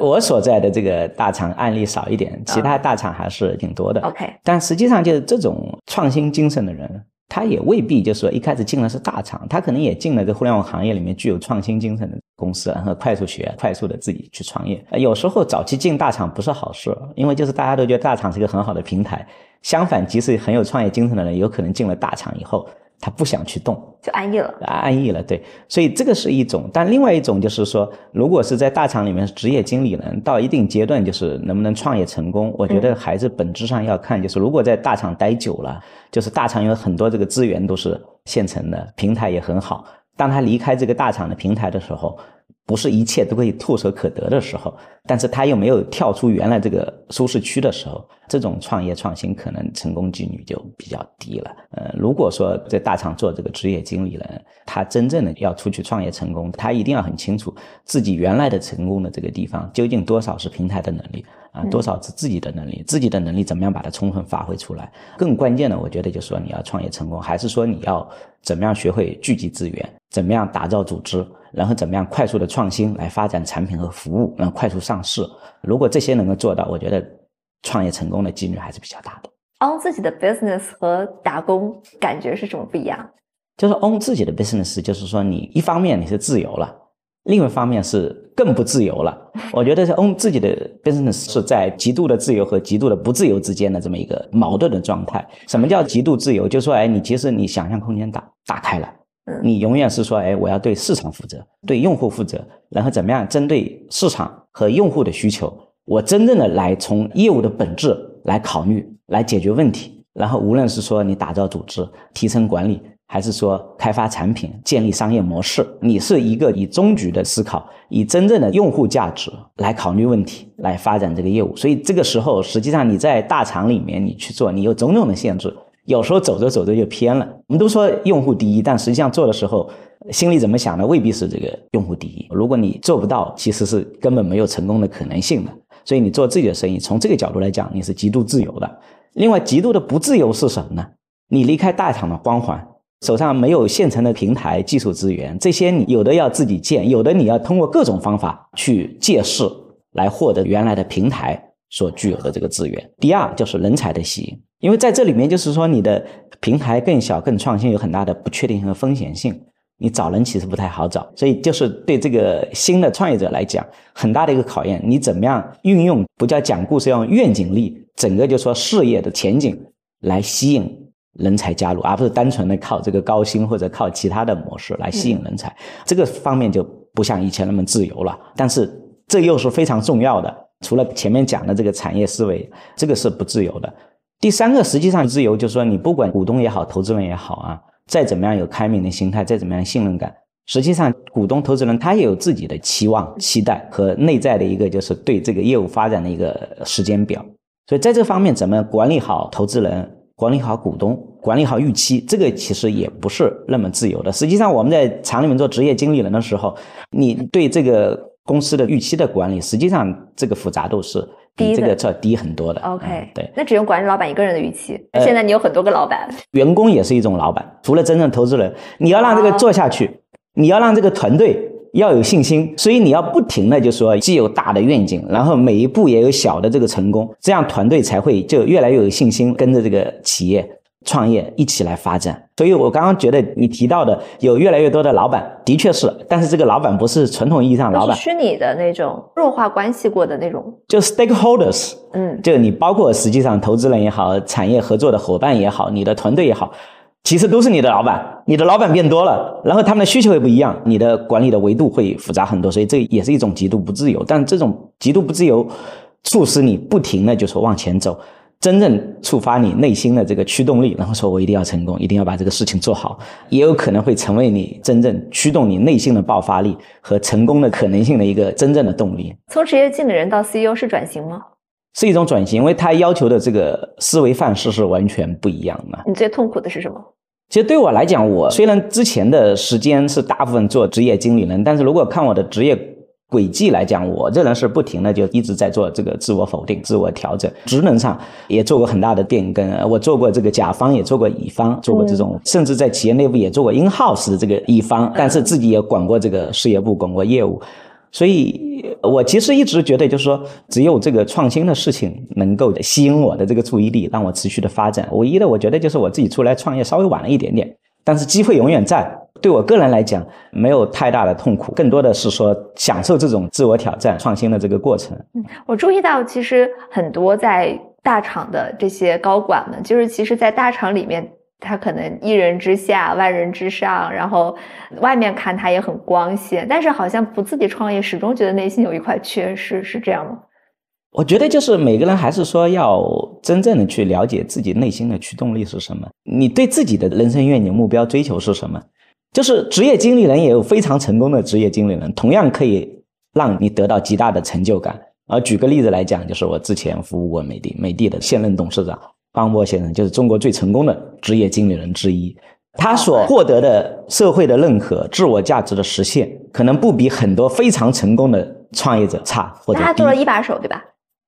我所在的这个大厂案例少一点，其他大厂还是挺多的。OK，但实际上就是这种创新精神的人。他也未必就是说一开始进的是大厂，他可能也进了这互联网行业里面具有创新精神的公司，然后快速学、快速的自己去创业。有时候早期进大厂不是好事，因为就是大家都觉得大厂是一个很好的平台。相反，即使很有创业精神的人，有可能进了大厂以后。他不想去动，就安逸了，安逸了，对，所以这个是一种。但另外一种就是说，如果是在大厂里面职业经理人，到一定阶段，就是能不能创业成功，我觉得还是本质上要看，就是如果在大厂待久了，就是大厂有很多这个资源都是现成的，平台也很好。当他离开这个大厂的平台的时候，不是一切都可以唾手可得的时候，但是他又没有跳出原来这个舒适区的时候，这种创业创新可能成功几率就比较低了。呃，如果说在大厂做这个职业经理人，他真正的要出去创业成功，他一定要很清楚自己原来的成功的这个地方究竟多少是平台的能力啊，多少是自己的能力，自己的能力怎么样把它充分发挥出来。更关键的，我觉得就是说你要创业成功，还是说你要怎么样学会聚集资源，怎么样打造组织。然后怎么样快速的创新来发展产品和服务，然后快速上市？如果这些能够做到，我觉得创业成功的几率还是比较大的。own 自己的 business 和打工感觉是什么不一样？就是 own 自己的 business，就是说你一方面你是自由了，另一方面是更不自由了。我觉得是 own 自己的 business 是在极度的自由和极度的不自由之间的这么一个矛盾的状态。什么叫极度自由？就是说，哎，你其实你想象空间打打开了。你永远是说，哎，我要对市场负责，对用户负责，然后怎么样针对市场和用户的需求，我真正的来从业务的本质来考虑，来解决问题。然后无论是说你打造组织、提升管理，还是说开发产品、建立商业模式，你是一个以终局的思考，以真正的用户价值来考虑问题，来发展这个业务。所以这个时候，实际上你在大厂里面你去做，你有种种的限制。有时候走着走着就偏了。我们都说用户第一，但实际上做的时候，心里怎么想的未必是这个用户第一。如果你做不到，其实是根本没有成功的可能性的。所以你做自己的生意，从这个角度来讲，你是极度自由的。另外，极度的不自由是什么呢？你离开大厂的光环，手上没有现成的平台、技术资源，这些你有的要自己建，有的你要通过各种方法去借势来获得原来的平台所具有的这个资源。第二就是人才的吸引。因为在这里面，就是说你的平台更小、更创新，有很大的不确定性和风险性。你找人其实不太好找，所以就是对这个新的创业者来讲，很大的一个考验。你怎么样运用不叫讲故事，要用愿景力，整个就说事业的前景来吸引人才加入，而不是单纯的靠这个高薪或者靠其他的模式来吸引人才。这个方面就不像以前那么自由了，但是这又是非常重要的。除了前面讲的这个产业思维，这个是不自由的。第三个实际上自由，就是说你不管股东也好，投资人也好啊，再怎么样有开明的心态，再怎么样信任感，实际上股东、投资人他也有自己的期望、期待和内在的一个就是对这个业务发展的一个时间表。所以在这方面，怎么管理好投资人、管理好股东、管理好预期，这个其实也不是那么自由的。实际上我们在厂里面做职业经理人的时候，你对这个公司的预期的管理，实际上这个复杂度是。比这个要低很多的。OK，对，那只用管理老板一个人的预期。现在你有很多个老板，员工也是一种老板。除了真正投资人，你要让这个做下去，你要让这个团队要有信心，所以你要不停的就说，既有大的愿景，然后每一步也有小的这个成功，这样团队才会就越来越有信心跟着这个企业。创业一起来发展，所以我刚刚觉得你提到的有越来越多的老板，的确是，但是这个老板不是传统意义上老板，虚拟的那种弱化关系过的那种，就 stakeholders，嗯，就你包括实际上投资人也好，产业合作的伙伴也好，你的团队也好，其实都是你的老板，你的老板变多了，然后他们的需求也不一样，你的管理的维度会复杂很多，所以这也是一种极度不自由，但这种极度不自由，促使你不停的就说往前走。真正触发你内心的这个驱动力，然后说我一定要成功，一定要把这个事情做好，也有可能会成为你真正驱动你内心的爆发力和成功的可能性的一个真正的动力。从职业经理人到 CEO 是转型吗？是一种转型，因为他要求的这个思维范式是完全不一样的。你最痛苦的是什么？其实对我来讲，我虽然之前的时间是大部分做职业经理人，但是如果看我的职业。轨迹来讲，我这人是不停的就一直在做这个自我否定、自我调整。职能上也做过很大的变更，我做过这个甲方，也做过乙方，做过这种，甚至在企业内部也做过 in house 的这个乙方，但是自己也管过这个事业部，管过业务。所以我其实一直觉得，就是说，只有这个创新的事情能够吸引我的这个注意力，让我持续的发展。唯一的，我觉得就是我自己出来创业稍微晚了一点点，但是机会永远在。对我个人来讲，没有太大的痛苦，更多的是说享受这种自我挑战、创新的这个过程。嗯，我注意到，其实很多在大厂的这些高管们，就是其实，在大厂里面，他可能一人之下，万人之上，然后外面看他也很光鲜，但是好像不自己创业，始终觉得内心有一块缺失，是这样吗？我觉得就是每个人还是说要真正的去了解自己内心的驱动力是什么，你对自己的人生愿景、目标追求是什么。就是职业经理人也有非常成功的职业经理人，同样可以让你得到极大的成就感。而举个例子来讲，就是我之前服务过美的，美的的现任董事长方波先生，就是中国最成功的职业经理人之一。他所获得的社会的认可、自我价值的实现，可能不比很多非常成功的创业者差或者。他做了一把手，对吧？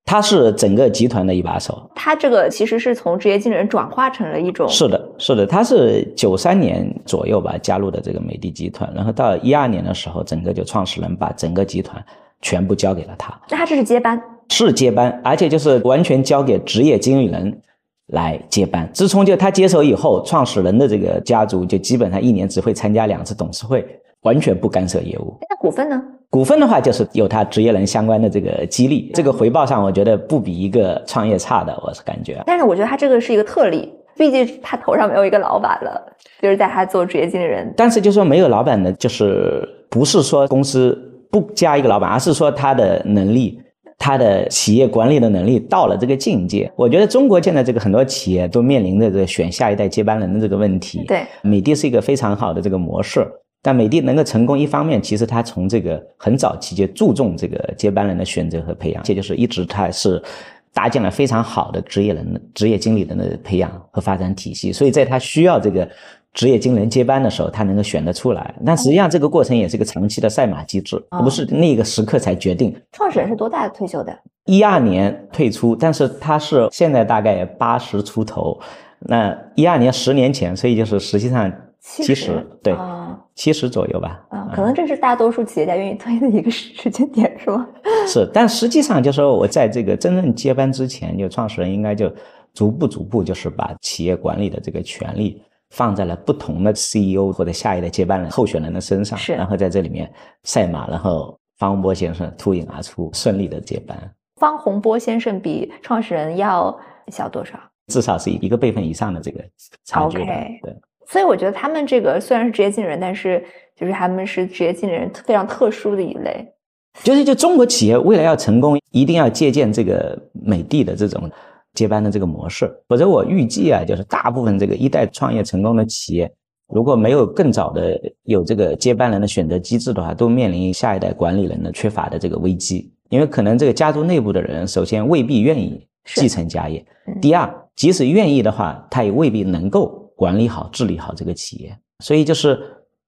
他是整个集团的一把手。他这个其实是从职业经理人转化成了一种。是的，是的，他是九三年左右吧加入的这个美的集团，然后到一二年的时候，整个就创始人把整个集团全部交给了他。那他这是接班？是接班，而且就是完全交给职业经理人来接班。自从就他接手以后，创始人的这个家族就基本上一年只会参加两次董事会，完全不干涉业务。那股份呢？股份的话，就是有他职业人相关的这个激励，这个回报上，我觉得不比一个创业差的，我是感觉。但是我觉得他这个是一个特例，毕竟他头上没有一个老板了，就是在他做职业经理人。但是就说没有老板的，就是不是说公司不加一个老板，而是说他的能力，他的企业管理的能力到了这个境界。我觉得中国现在这个很多企业都面临着这个选下一代接班人的这个问题。对，美的是一个非常好的这个模式。但美的能够成功，一方面其实它从这个很早期就注重这个接班人的选择和培养，这就是一直它是搭建了非常好的职业人、职业经理人的培养和发展体系。所以在他需要这个职业经理人接班的时候，他能够选得出来。但实际上这个过程也是一个长期的赛马机制，而不是那个时刻才决定。创始人是多大退休的？一二年退出，但是他是现在大概八十出头。那一二年十年前，所以就是实际上七十对。七十左右吧，啊，可能这是大多数企业家愿意推的一个时间点，是吗？是，但实际上就是说，我在这个真正接班之前，就创始人应该就逐步逐步就是把企业管理的这个权利放在了不同的 CEO 或者下一代接班人候选人的身上，是，然后在这里面赛马，然后方洪波先生脱颖而出，顺利的接班。方洪波先生比创始人要小多少？至少是一个辈分以上的这个差距。OK，对。所以我觉得他们这个虽然是职业经理人，但是就是他们是职业经理人非常特殊的一类。就是就中国企业未来要成功，一定要借鉴这个美的的这种接班的这个模式。否则我预计啊，就是大部分这个一代创业成功的企业，如果没有更早的有这个接班人的选择机制的话，都面临下一代管理人的缺乏的这个危机。因为可能这个家族内部的人，首先未必愿意继承家业；第二，即使愿意的话，他也未必能够。管理好、治理好这个企业，所以就是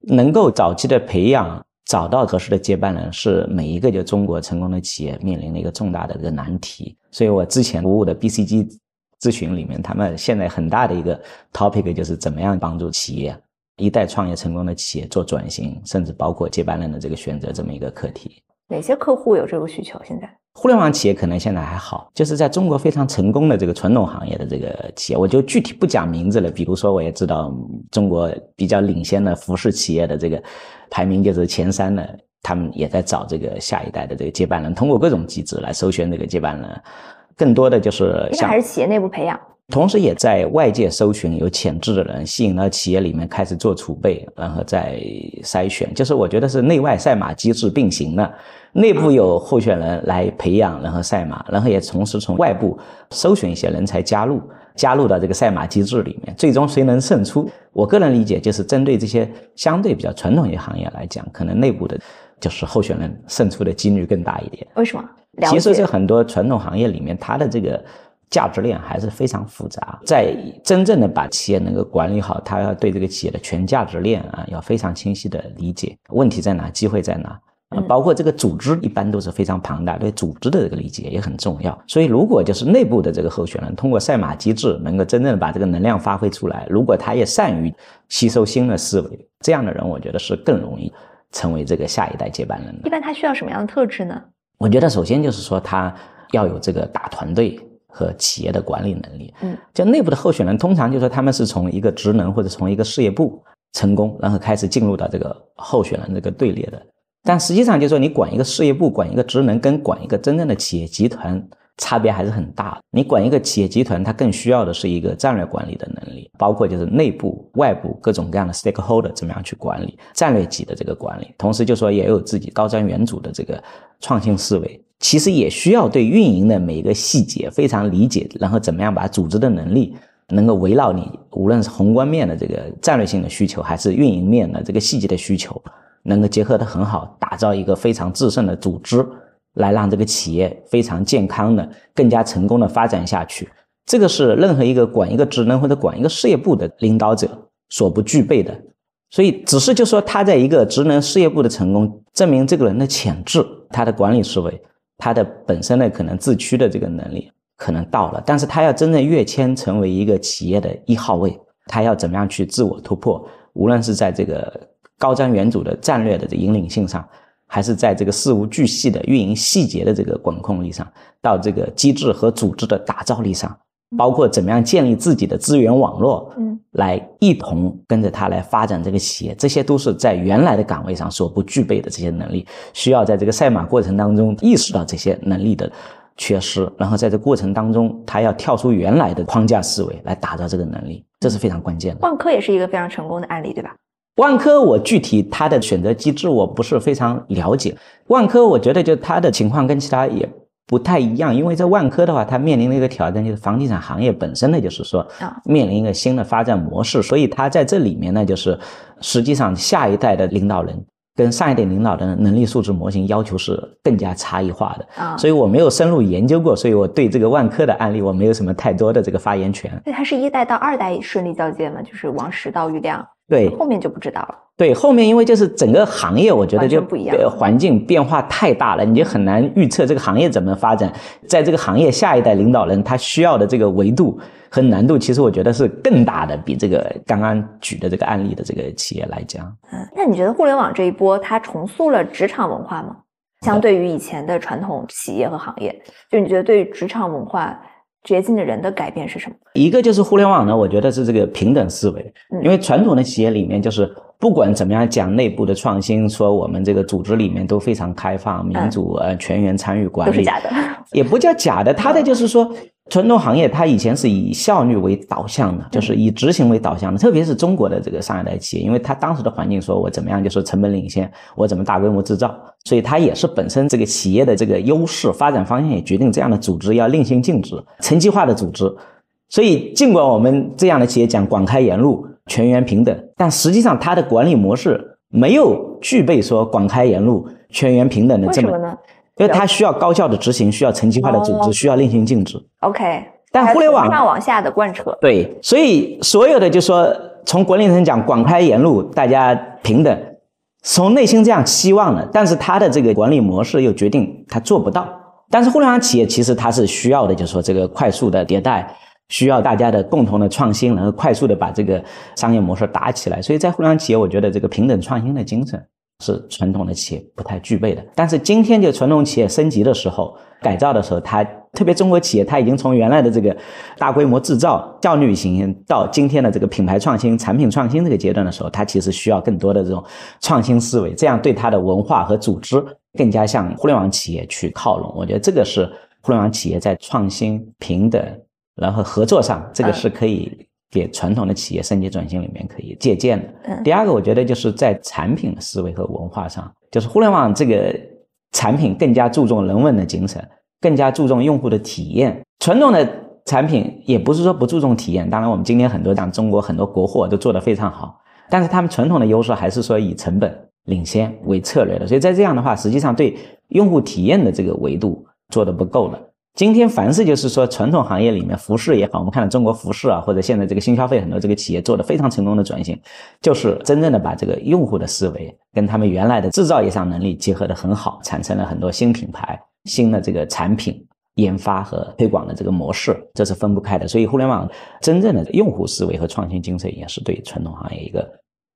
能够早期的培养、找到合适的接班人，是每一个就中国成功的企业面临的一个重大的一个难题。所以我之前服务的 BCG 咨询里面，他们现在很大的一个 topic 就是怎么样帮助企业一代创业成功的企业做转型，甚至包括接班人的这个选择这么一个课题。哪些客户有这个需求？现在？互联网企业可能现在还好，就是在中国非常成功的这个传统行业的这个企业，我就具体不讲名字了。比如说，我也知道中国比较领先的服饰企业的这个排名就是前三的，他们也在找这个下一代的这个接班人，通过各种机制来首选这个接班人。更多的就是像还是企业内部培养。同时，也在外界搜寻有潜质的人，吸引到企业里面开始做储备，然后再筛选。就是我觉得是内外赛马机制并行的，内部有候选人来培养，然后赛马，然后也同时从外部搜寻一些人才加入，加入到这个赛马机制里面。最终谁能胜出？我个人理解就是针对这些相对比较传统一些行业来讲，可能内部的就是候选人胜出的几率更大一点。为什么？其实，在很多传统行业里面，它的这个。价值链还是非常复杂，在真正的把企业能够管理好，他要对这个企业的全价值链啊，要非常清晰的理解问题在哪，机会在哪，包括这个组织一般都是非常庞大，对组织的这个理解也很重要。所以，如果就是内部的这个候选人通过赛马机制能够真正的把这个能量发挥出来，如果他也善于吸收新的思维，这样的人，我觉得是更容易成为这个下一代接班人的。一般他需要什么样的特质呢？我觉得首先就是说他要有这个大团队。和企业的管理能力，嗯，就内部的候选人，通常就说他们是从一个职能或者从一个事业部成功，然后开始进入到这个候选人这个队列的。但实际上，就说你管一个事业部、管一个职能，跟管一个真正的企业集团差别还是很大的。你管一个企业集团，它更需要的是一个战略管理的能力，包括就是内部、外部各种各样的 stakeholder 怎么样去管理战略级的这个管理，同时就说也有自己高瞻远瞩的这个创新思维。其实也需要对运营的每一个细节非常理解，然后怎么样把组织的能力能够围绕你，无论是宏观面的这个战略性的需求，还是运营面的这个细节的需求，能够结合的很好，打造一个非常制胜的组织，来让这个企业非常健康的、更加成功的发展下去。这个是任何一个管一个职能或者管一个事业部的领导者所不具备的。所以，只是就说他在一个职能事业部的成功，证明这个人的潜质、他的管理思维、他的本身的可能自驱的这个能力。可能到了，但是他要真正跃迁成为一个企业的一号位，他要怎么样去自我突破？无论是在这个高瞻远瞩的战略的这引领性上，还是在这个事无巨细的运营细节的这个管控力上，到这个机制和组织的打造力上，包括怎么样建立自己的资源网络，嗯，来一同跟着他来发展这个企业，这些都是在原来的岗位上所不具备的这些能力，需要在这个赛马过程当中意识到这些能力的。缺失，然后在这过程当中，他要跳出原来的框架思维来打造这个能力，这是非常关键的。万科也是一个非常成功的案例，对吧？万科，我具体它的选择机制我不是非常了解。万科，我觉得就它的情况跟其他也不太一样，因为在万科的话，它面临的一个挑战就是房地产行业本身呢，就是说面临一个新的发展模式，所以它在这里面呢，就是实际上下一代的领导人。跟上一代领导的能力素质模型要求是更加差异化的啊，所以我没有深入研究过，所以我对这个万科的案例我没有什么太多的这个发言权。那它是一代到二代顺利交接吗？就是王石到郁亮，对，后面就不知道了。对，后面因为就是整个行业，我觉得就不一样，环境变化太大了，你就很难预测这个行业怎么发展。在这个行业下一代领导人他需要的这个维度。和难度其实我觉得是更大的，比这个刚刚举的这个案例的这个企业来讲。嗯，那你觉得互联网这一波它重塑了职场文化吗？相对于以前的传统企业和行业，就你觉得对职场文化职业经理人的改变是什么？一个就是互联网呢，我觉得是这个平等思维，因为传统的企业里面就是不管怎么样讲内部的创新，说我们这个组织里面都非常开放、民主、呃全员参与管理，都是假的，也不叫假的，他的就是说。传统行业它以前是以效率为导向的，就是以执行为导向的，特别是中国的这个上一代企业，因为它当时的环境说我怎么样就是成本领先，我怎么大规模制造，所以它也是本身这个企业的这个优势发展方向也决定这样的组织要令行禁止、层级化的组织。所以尽管我们这样的企业讲广开言路、全员平等，但实际上它的管理模式没有具备说广开言路、全员平等的这么。因为它需要高效的执行，需要层级化的组织，需要令行禁止。OK，但互联网上往下的贯彻，对，所以所有的就说从管理层讲广开言路，大家平等，从内心这样期望的，但是他的这个管理模式又决定他做不到。但是互联网企业其实它是需要的，就是说这个快速的迭代，需要大家的共同的创新，然后快速的把这个商业模式打起来。所以在互联网企业，我觉得这个平等创新的精神。是传统的企业不太具备的，但是今天就传统企业升级的时候、改造的时候，它特别中国企业，它已经从原来的这个大规模制造、效率型到今天的这个品牌创新、产品创新这个阶段的时候，它其实需要更多的这种创新思维，这样对它的文化和组织更加向互联网企业去靠拢。我觉得这个是互联网企业在创新、平等然后合作上，这个是可以。给传统的企业升级转型里面可以借鉴的。第二个，我觉得就是在产品的思维和文化上，就是互联网这个产品更加注重人文的精神，更加注重用户的体验。传统的产品也不是说不注重体验，当然我们今天很多讲中国很多国货都做得非常好，但是他们传统的优势还是说以成本领先为策略的。所以在这样的话，实际上对用户体验的这个维度做得不够了。今天凡是就是说传统行业里面服饰也好，我们看到中国服饰啊，或者现在这个新消费很多这个企业做的非常成功的转型，就是真正的把这个用户的思维跟他们原来的制造业上能力结合的很好，产生了很多新品牌、新的这个产品研发和推广的这个模式，这是分不开的。所以互联网真正的用户思维和创新精神也是对传统行业一个。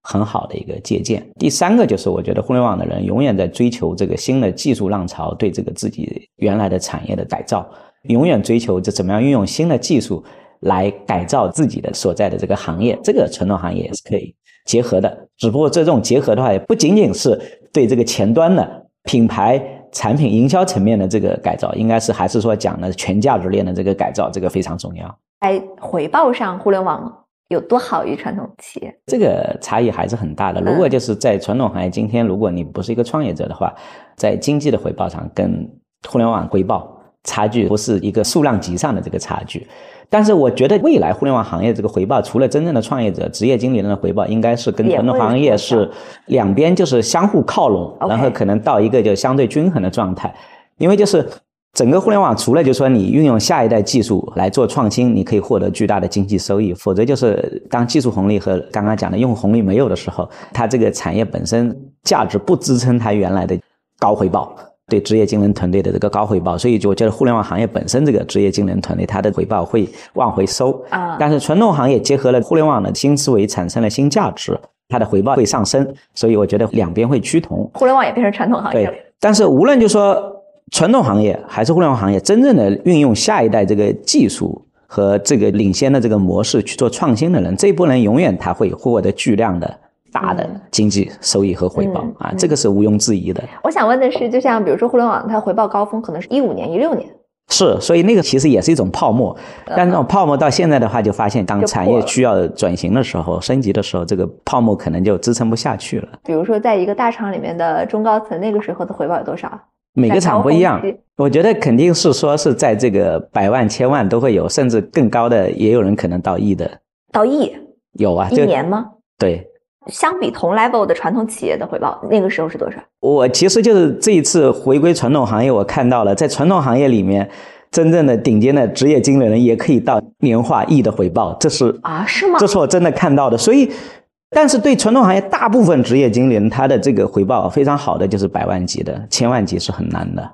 很好的一个借鉴。第三个就是，我觉得互联网的人永远在追求这个新的技术浪潮，对这个自己原来的产业的改造，永远追求这怎么样运用新的技术来改造自己的所在的这个行业。这个传统行业也是可以结合的，只不过这种结合的话，也不仅仅是对这个前端的品牌、产品营销层面的这个改造，应该是还是说讲的全价值链的这个改造，这个非常重要。在回报上，互联网。有多好于传统企业？这个差异还是很大的。如果就是在传统行业，今天如果你不是一个创业者的话，在经济的回报上跟互联网回报差距不是一个数量级上的这个差距。但是我觉得未来互联网行业这个回报，除了真正的创业者、职业经理人的回报，应该是跟传统行业是两边就是相互靠拢，然后可能到一个就相对均衡的状态。因为就是整个互联网，除了就说你运用下一代技术来做创新，你可以获得巨大的经济收益；否则就是当技术红利和刚刚讲的用户红利没有的时候，它这个产业本身价值不支撑它原来的高回报。对职业经理人团队的这个高回报，所以就我觉得互联网行业本身这个职业经理人团队，它的回报会往回收啊。但是传统行业结合了互联网的新思维，产生了新价值，它的回报会上升。所以我觉得两边会趋同。互联网也变成传统行业。对，但是无论就说传统行业还是互联网行业，真正的运用下一代这个技术和这个领先的这个模式去做创新的人，这一波人永远他会获得巨量的。大的经济收益和回报啊，这个是毋庸置疑的。我想问的是，就像比如说互联网，它回报高峰可能是一五年、一六年，是，所以那个其实也是一种泡沫。但这种泡沫到现在的话，就发现当产业需要转型的时候、升级的时候，这个泡沫可能就支撑不下去了。比如说，在一个大厂里面的中高层，那个时候的回报有多少？每个厂不一样，我觉得肯定是说是在这个百万、千万都会有，甚至更高的，也有人可能到亿的。到亿？有啊，一年吗？对。相比同 level 的传统企业的回报，那个时候是多少？我其实就是这一次回归传统行业，我看到了在传统行业里面，真正的顶尖的职业经理人也可以到年化亿的回报，这是啊，是吗？这是我真的看到的。所以，但是对传统行业大部分职业经理人，他的这个回报非常好的就是百万级的，千万级是很难的。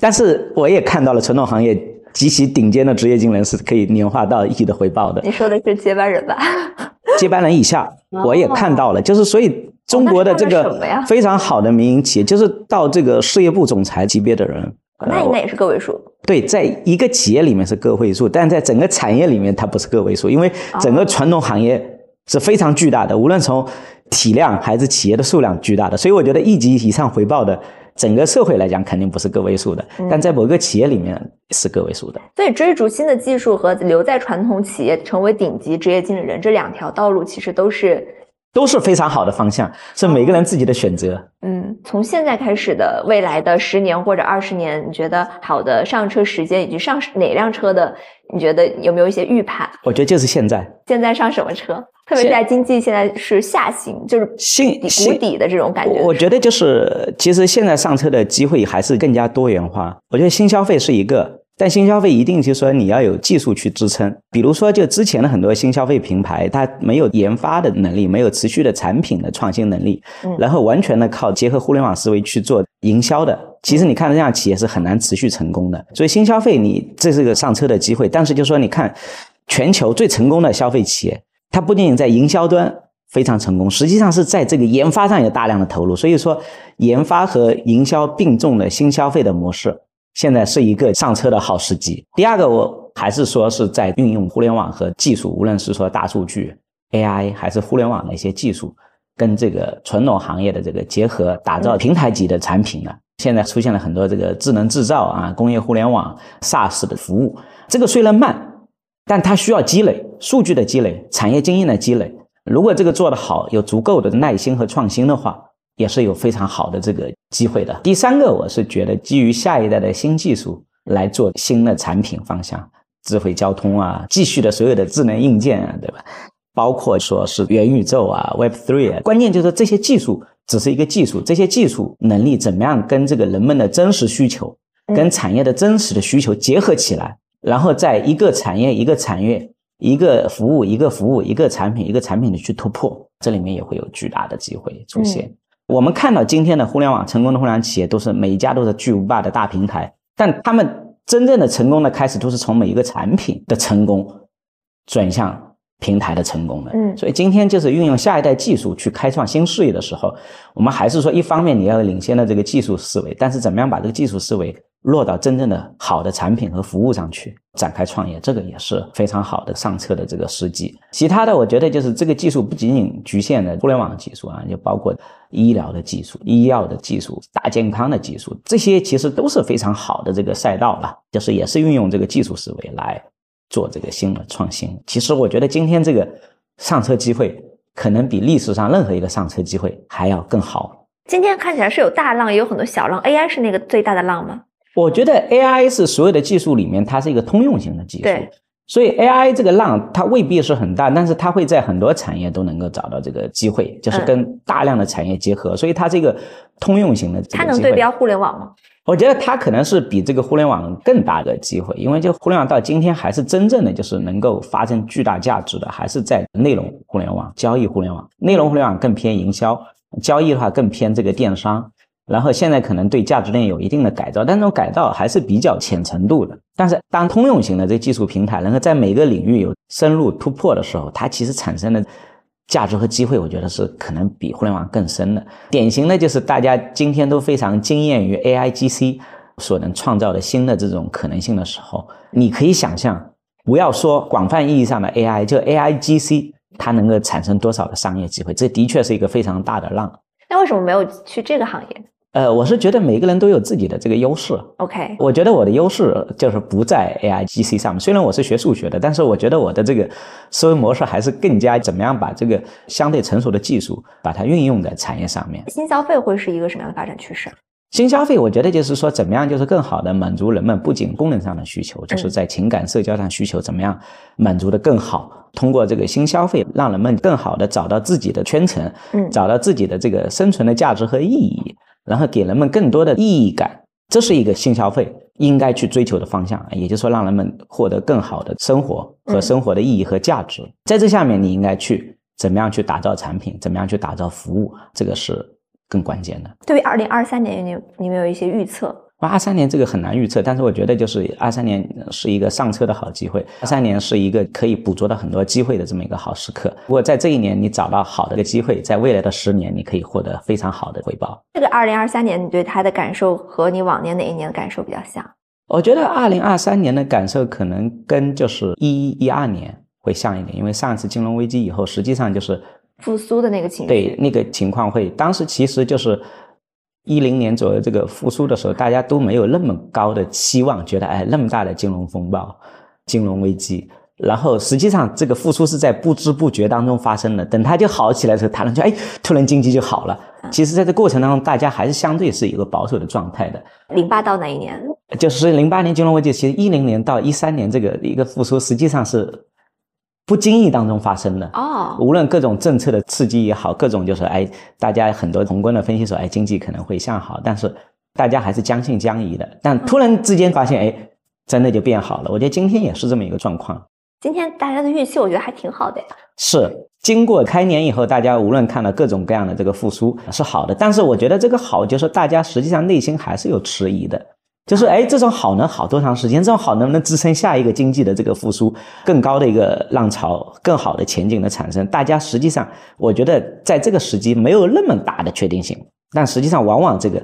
但是我也看到了传统行业极其顶尖的职业经理人是可以年化到亿的回报的。你说的是接班人吧？接班人以下，我也看到了，就是所以中国的这个非常好的民营企业，就是到这个事业部总裁级别的人，那应该也是个位数。对，在一个企业里面是个位数，但在整个产业里面它不是个位数，因为整个传统行业是非常巨大的，无论从体量还是企业的数量巨大的，所以我觉得一级以上回报的。整个社会来讲，肯定不是个位数的，但在某个企业里面是个位数的。所以，追逐新的技术和留在传统企业成为顶级职业经理人这两条道路，其实都是都是非常好的方向，是每个人自己的选择。嗯，从现在开始的未来的十年或者二十年，你觉得好的上车时间以及上哪辆车的，你觉得有没有一些预判？我觉得就是现在。现在上什么车？特别是在经济现在是下行，就是新谷底的这种感觉。我觉得就是，其实现在上车的机会还是更加多元化。我觉得新消费是一个，但新消费一定就是说你要有技术去支撑。比如说，就之前的很多新消费品牌，它没有研发的能力，没有持续的产品的创新能力，然后完全的靠结合互联网思维去做营销的。其实你看这样企业是很难持续成功的。所以新消费你这是个上车的机会，但是就说你看全球最成功的消费企业。它不仅仅在营销端非常成功，实际上是在这个研发上有大量的投入。所以说，研发和营销并重的新消费的模式，现在是一个上车的好时机。第二个，我还是说是在运用互联网和技术，无论是说大数据、AI，还是互联网的一些技术，跟这个传统行业的这个结合，打造平台级的产品呢。现在出现了很多这个智能制造啊、工业互联网、SaaS 的服务，这个虽然慢。但它需要积累数据的积累，产业经验的积累。如果这个做得好，有足够的耐心和创新的话，也是有非常好的这个机会的。第三个，我是觉得基于下一代的新技术来做新的产品方向，智慧交通啊，继续的所有的智能硬件啊，对吧？包括说是元宇宙啊，Web Three 啊，关键就是这些技术只是一个技术，这些技术能力怎么样跟这个人们的真实需求，跟产业的真实的需求结合起来。然后在一个产业、一个产业、一个服务、一个服务、一个产品、一个产品的去突破，这里面也会有巨大的机会出现。我们看到今天的互联网成功的互联网企业，都是每一家都是巨无霸的大平台，但他们真正的成功的开始，都是从每一个产品的成功转向。平台的成功的，嗯，所以今天就是运用下一代技术去开创新事业的时候，我们还是说，一方面你要领先的这个技术思维，但是怎么样把这个技术思维落到真正的好的产品和服务上去展开创业，这个也是非常好的上车的这个时机。其他的，我觉得就是这个技术不仅仅局限在互联网技术啊，就包括医疗的技术、医药的技术、大健康的技术，这些其实都是非常好的这个赛道了，就是也是运用这个技术思维来。做这个新的创新，其实我觉得今天这个上车机会可能比历史上任何一个上车机会还要更好。今天看起来是有大浪，也有很多小浪。AI 是那个最大的浪吗？我觉得 AI 是所有的技术里面，它是一个通用型的技术。对，所以 AI 这个浪它未必是很大，但是它会在很多产业都能够找到这个机会，就是跟大量的产业结合，所以它这个通用型的它能对标互联网吗？我觉得它可能是比这个互联网更大的机会，因为这个互联网到今天还是真正的就是能够发生巨大价值的，还是在内容互联网、交易互联网。内容互联网更偏营销，交易的话更偏这个电商。然后现在可能对价值链有一定的改造，但这种改造还是比较浅程度的。但是当通用型的这技术平台能够在每个领域有深入突破的时候，它其实产生的价值和机会，我觉得是可能比互联网更深的。典型的就是大家今天都非常惊艳于 AIGC 所能创造的新的这种可能性的时候，你可以想象，不要说广泛意义上的 AI，就 AIGC 它能够产生多少的商业机会，这的确是一个非常大的浪。那为什么没有去这个行业呃，我是觉得每个人都有自己的这个优势。？OK，我觉得我的优势就是不在 AI GC 上面。虽然我是学数学的，但是我觉得我的这个思维模式还是更加怎么样把这个相对成熟的技术把它运用在产业上面。新消费会是一个什么样的发展趋势？新消费，我觉得就是说，怎么样就是更好的满足人们不仅功能上的需求，就是在情感社交上需求怎么样满足的更好。通过这个新消费，让人们更好的找到自己的圈层，嗯找到自己的这个生存的价值和意义，然后给人们更多的意义感。这是一个新消费应该去追求的方向，也就是说，让人们获得更好的生活和生活的意义和价值。在这下面，你应该去怎么样去打造产品，怎么样去打造服务，这个是更关键的。对于二零二三年，你你们有一些预测？二三年这个很难预测，但是我觉得就是二三年是一个上车的好机会，二三年是一个可以捕捉到很多机会的这么一个好时刻。如果在这一年你找到好的一个机会，在未来的十年你可以获得非常好的回报。这个二零二三年，你对它的感受和你往年哪一年的感受比较像？我觉得二零二三年的感受可能跟就是一一二年会像一点，因为上一次金融危机以后，实际上就是复苏的那个情绪，对那个情况会，当时其实就是一零年左右这个复苏的时候，大家都没有那么高的期望，觉得哎那么大的金融风暴、金融危机，然后实际上这个复苏是在不知不觉当中发生的。等它就好起来的时候，谈论就哎突然经济就好了。其实在这过程当中，大家还是相对是一个保守的状态的。零八到哪一年？就是零八年金融危机，其实一零年到一三年这个一个复苏，实际上是不经意当中发生的。哦，无论各种政策的刺激也好，各种就是哎，大家很多宏观的分析说，哎，经济可能会向好，但是大家还是将信将疑的。但突然之间发现，哎，真的就变好了。我觉得今天也是这么一个状况。今天大家的预期，我觉得还挺好的呀。是经过开年以后，大家无论看到各种各样的这个复苏是好的，但是我觉得这个好就是大家实际上内心还是有迟疑的，就是哎，这种好能好多长时间？这种好能不能支撑下一个经济的这个复苏，更高的一个浪潮，更好的前景的产生？大家实际上，我觉得在这个时机没有那么大的确定性，但实际上往往这个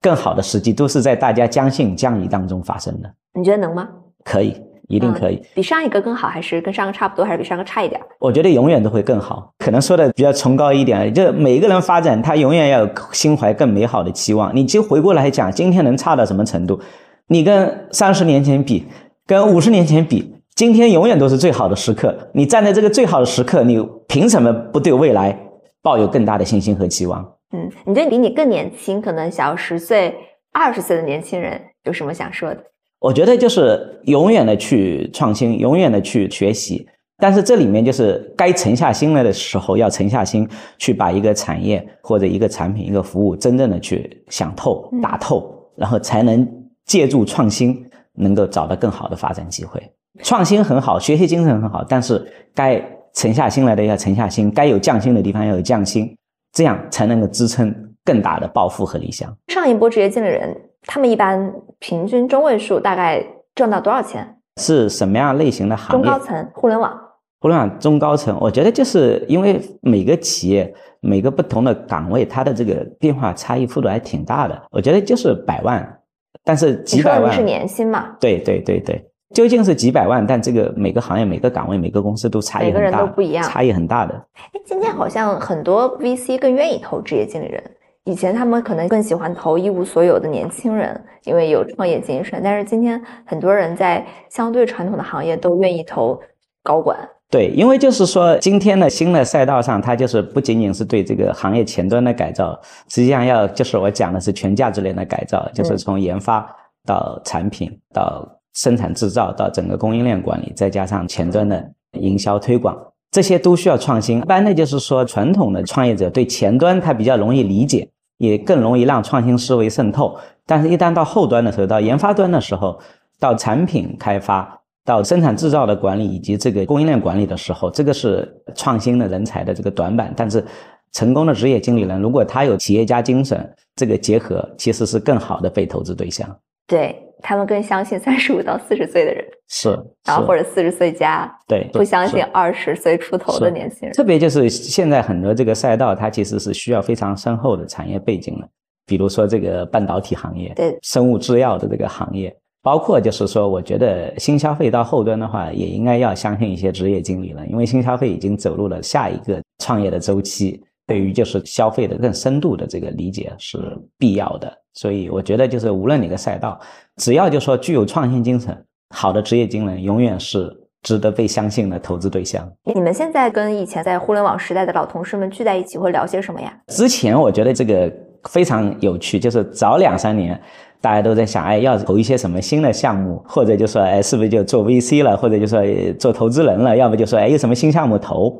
更好的时机都是在大家将信将疑当中发生的。你觉得能吗？可以，一定可以。比上一个更好，还是跟上个差不多，还是比上个差一点？我觉得永远都会更好。可能说的比较崇高一点，就每一个人发展，他永远要有心怀更美好的期望。你就回过来讲，今天能差到什么程度？你跟三十年前比，跟五十年前比，今天永远都是最好的时刻。你站在这个最好的时刻，你凭什么不对未来抱有更大的信心和期望？嗯，你对比你更年轻，可能小十岁、二十岁的年轻人有什么想说的？我觉得就是永远的去创新，永远的去学习。但是这里面就是该沉下心来的时候，要沉下心去把一个产业或者一个产品、一个服务真正的去想透、打透，然后才能借助创新，能够找到更好的发展机会。创新很好，学习精神很好，但是该沉下心来的要沉下心，该有匠心的地方要有匠心，这样才能够支撑更大的抱负和理想。上一波职业经理人，他们一般平均中位数大概挣到多少钱？是什么样类型的行业？中高层互联网。互联网中高层，我觉得就是因为每个企业、每个不同的岗位，它的这个变化差异幅度还挺大的。我觉得就是百万，但是几百万是年薪嘛？对对对对，究竟是几百万，但这个每个行业、每个岗位、每个公司都差异每个人很大，都不一样差异很大的。哎，今天好像很多 VC 更愿意投职业经理人。以前他们可能更喜欢投一无所有的年轻人，因为有创业精神。但是今天很多人在相对传统的行业都愿意投高管。对，因为就是说，今天的新的赛道上，它就是不仅仅是对这个行业前端的改造，实际上要就是我讲的是全价值链的改造，就是从研发到产品到生产制造到整个供应链管理，再加上前端的营销推广，这些都需要创新。一般的就是说，传统的创业者对前端他比较容易理解，也更容易让创新思维渗透。但是，一旦到后端的时候，到研发端的时候，到产品开发、到生产制造的管理以及这个供应链管理的时候，这个是创新的人才的这个短板。但是，成功的职业经理人，如果他有企业家精神，这个结合其实是更好的被投资对象。对他们更相信三十五到四十岁的人，是，然后或者四十岁加，对，不相信二十岁出头的年轻人。特别就是现在很多这个赛道，它其实是需要非常深厚的产业背景的，比如说这个半导体行业，对，生物制药的这个行业，包括就是说，我觉得新消费到后端的话，也应该要相信一些职业经理了，因为新消费已经走入了下一个创业的周期。对于就是消费的更深度的这个理解是必要的，所以我觉得就是无论哪个赛道，只要就说具有创新精神，好的职业经理永远是值得被相信的投资对象。你们现在跟以前在互联网时代的老同事们聚在一起会聊些什么呀？之前我觉得这个非常有趣，就是早两三年大家都在想，哎，要投一些什么新的项目，或者就说，哎，是不是就做 VC 了，或者就说做投资人了，要不就说，哎，有什么新项目投。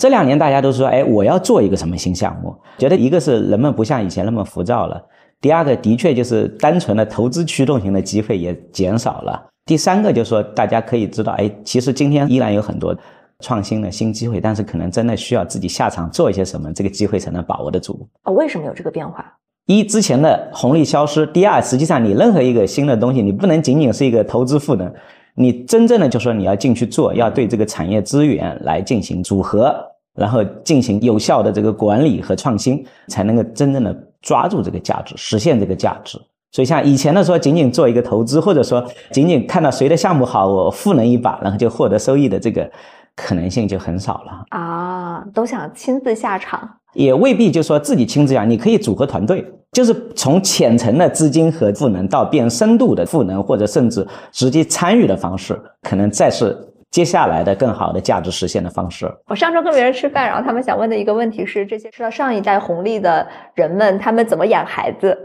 这两年大家都说，哎，我要做一个什么新项目？觉得一个是人们不像以前那么浮躁了，第二个的确就是单纯的投资驱动型的机会也减少了，第三个就是说大家可以知道，哎，其实今天依然有很多创新的新机会，但是可能真的需要自己下场做一些什么，这个机会才能把握得住。哦，为什么有这个变化？一之前的红利消失，第二，实际上你任何一个新的东西，你不能仅仅是一个投资赋能，你真正的就说你要进去做，要对这个产业资源来进行组合。然后进行有效的这个管理和创新，才能够真正的抓住这个价值，实现这个价值。所以像以前的说，仅仅做一个投资，或者说仅仅看到谁的项目好，我赋能一把，然后就获得收益的这个可能性就很少了啊。都想亲自下场，也未必就说自己亲自下，你可以组合团队，就是从浅层的资金和赋能到变深度的赋能，或者甚至直接参与的方式，可能再是。接下来的更好的价值实现的方式。我上周跟别人吃饭，然后他们想问的一个问题是：这些吃到上一代红利的人们，他们怎么养孩子？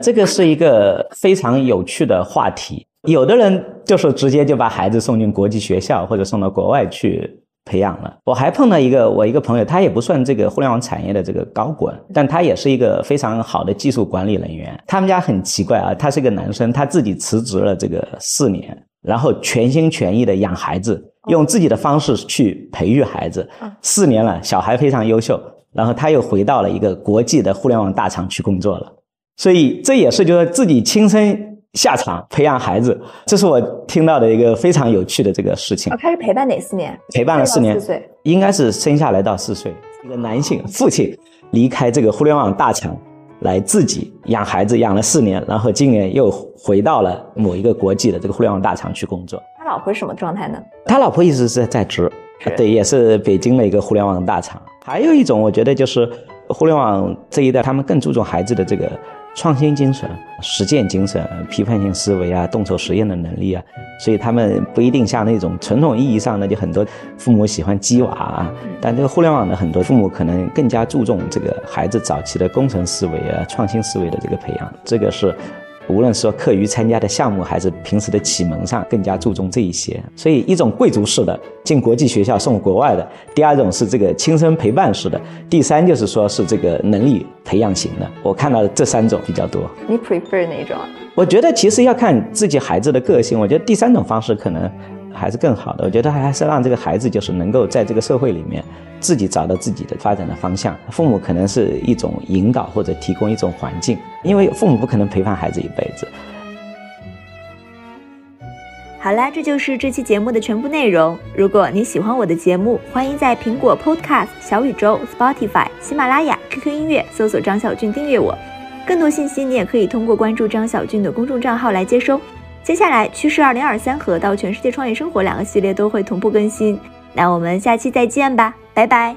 这个是一个非常有趣的话题。有的人就是直接就把孩子送进国际学校，或者送到国外去培养了。我还碰到一个我一个朋友，他也不算这个互联网产业的这个高管，但他也是一个非常好的技术管理人员。他们家很奇怪啊，他是个男生，他自己辞职了这个四年。然后全心全意的养孩子，用自己的方式去培育孩子。四年了，小孩非常优秀。然后他又回到了一个国际的互联网大厂去工作了。所以这也是就是自己亲身下场培养孩子，这是我听到的一个非常有趣的这个事情。他是陪伴哪四年？陪伴了四年，四岁，应该是生下来到四岁。一个男性父亲离开这个互联网大厂。来自己养孩子养了四年，然后今年又回到了某一个国际的这个互联网大厂去工作。他老婆是什么状态呢？他老婆一直是在职，对，也是北京的一个互联网大厂。还有一种，我觉得就是互联网这一代，他们更注重孩子的这个。创新精神、实践精神、批判性思维啊，动手实验的能力啊，所以他们不一定像那种传统意义上的就很多父母喜欢鸡娃啊，但这个互联网的很多父母可能更加注重这个孩子早期的工程思维啊、创新思维的这个培养，这个是。无论说课余参加的项目，还是平时的启蒙上，更加注重这一些。所以，一种贵族式的进国际学校送国外的；第二种是这个亲身陪伴式的；第三就是说是这个能力培养型的。我看到这三种比较多。你 prefer 哪种？我觉得其实要看自己孩子的个性。我觉得第三种方式可能。还是更好的，我觉得还是让这个孩子就是能够在这个社会里面自己找到自己的发展的方向。父母可能是一种引导或者提供一种环境，因为父母不可能陪伴孩子一辈子。好啦，这就是这期节目的全部内容。如果你喜欢我的节目，欢迎在苹果 Podcast、小宇宙、Spotify、喜马拉雅、QQ 音乐搜索张小俊订阅我。更多信息你也可以通过关注张小俊的公众账号来接收。接下来，趋势二零二三和到全世界创业生活两个系列都会同步更新，那我们下期再见吧，拜拜。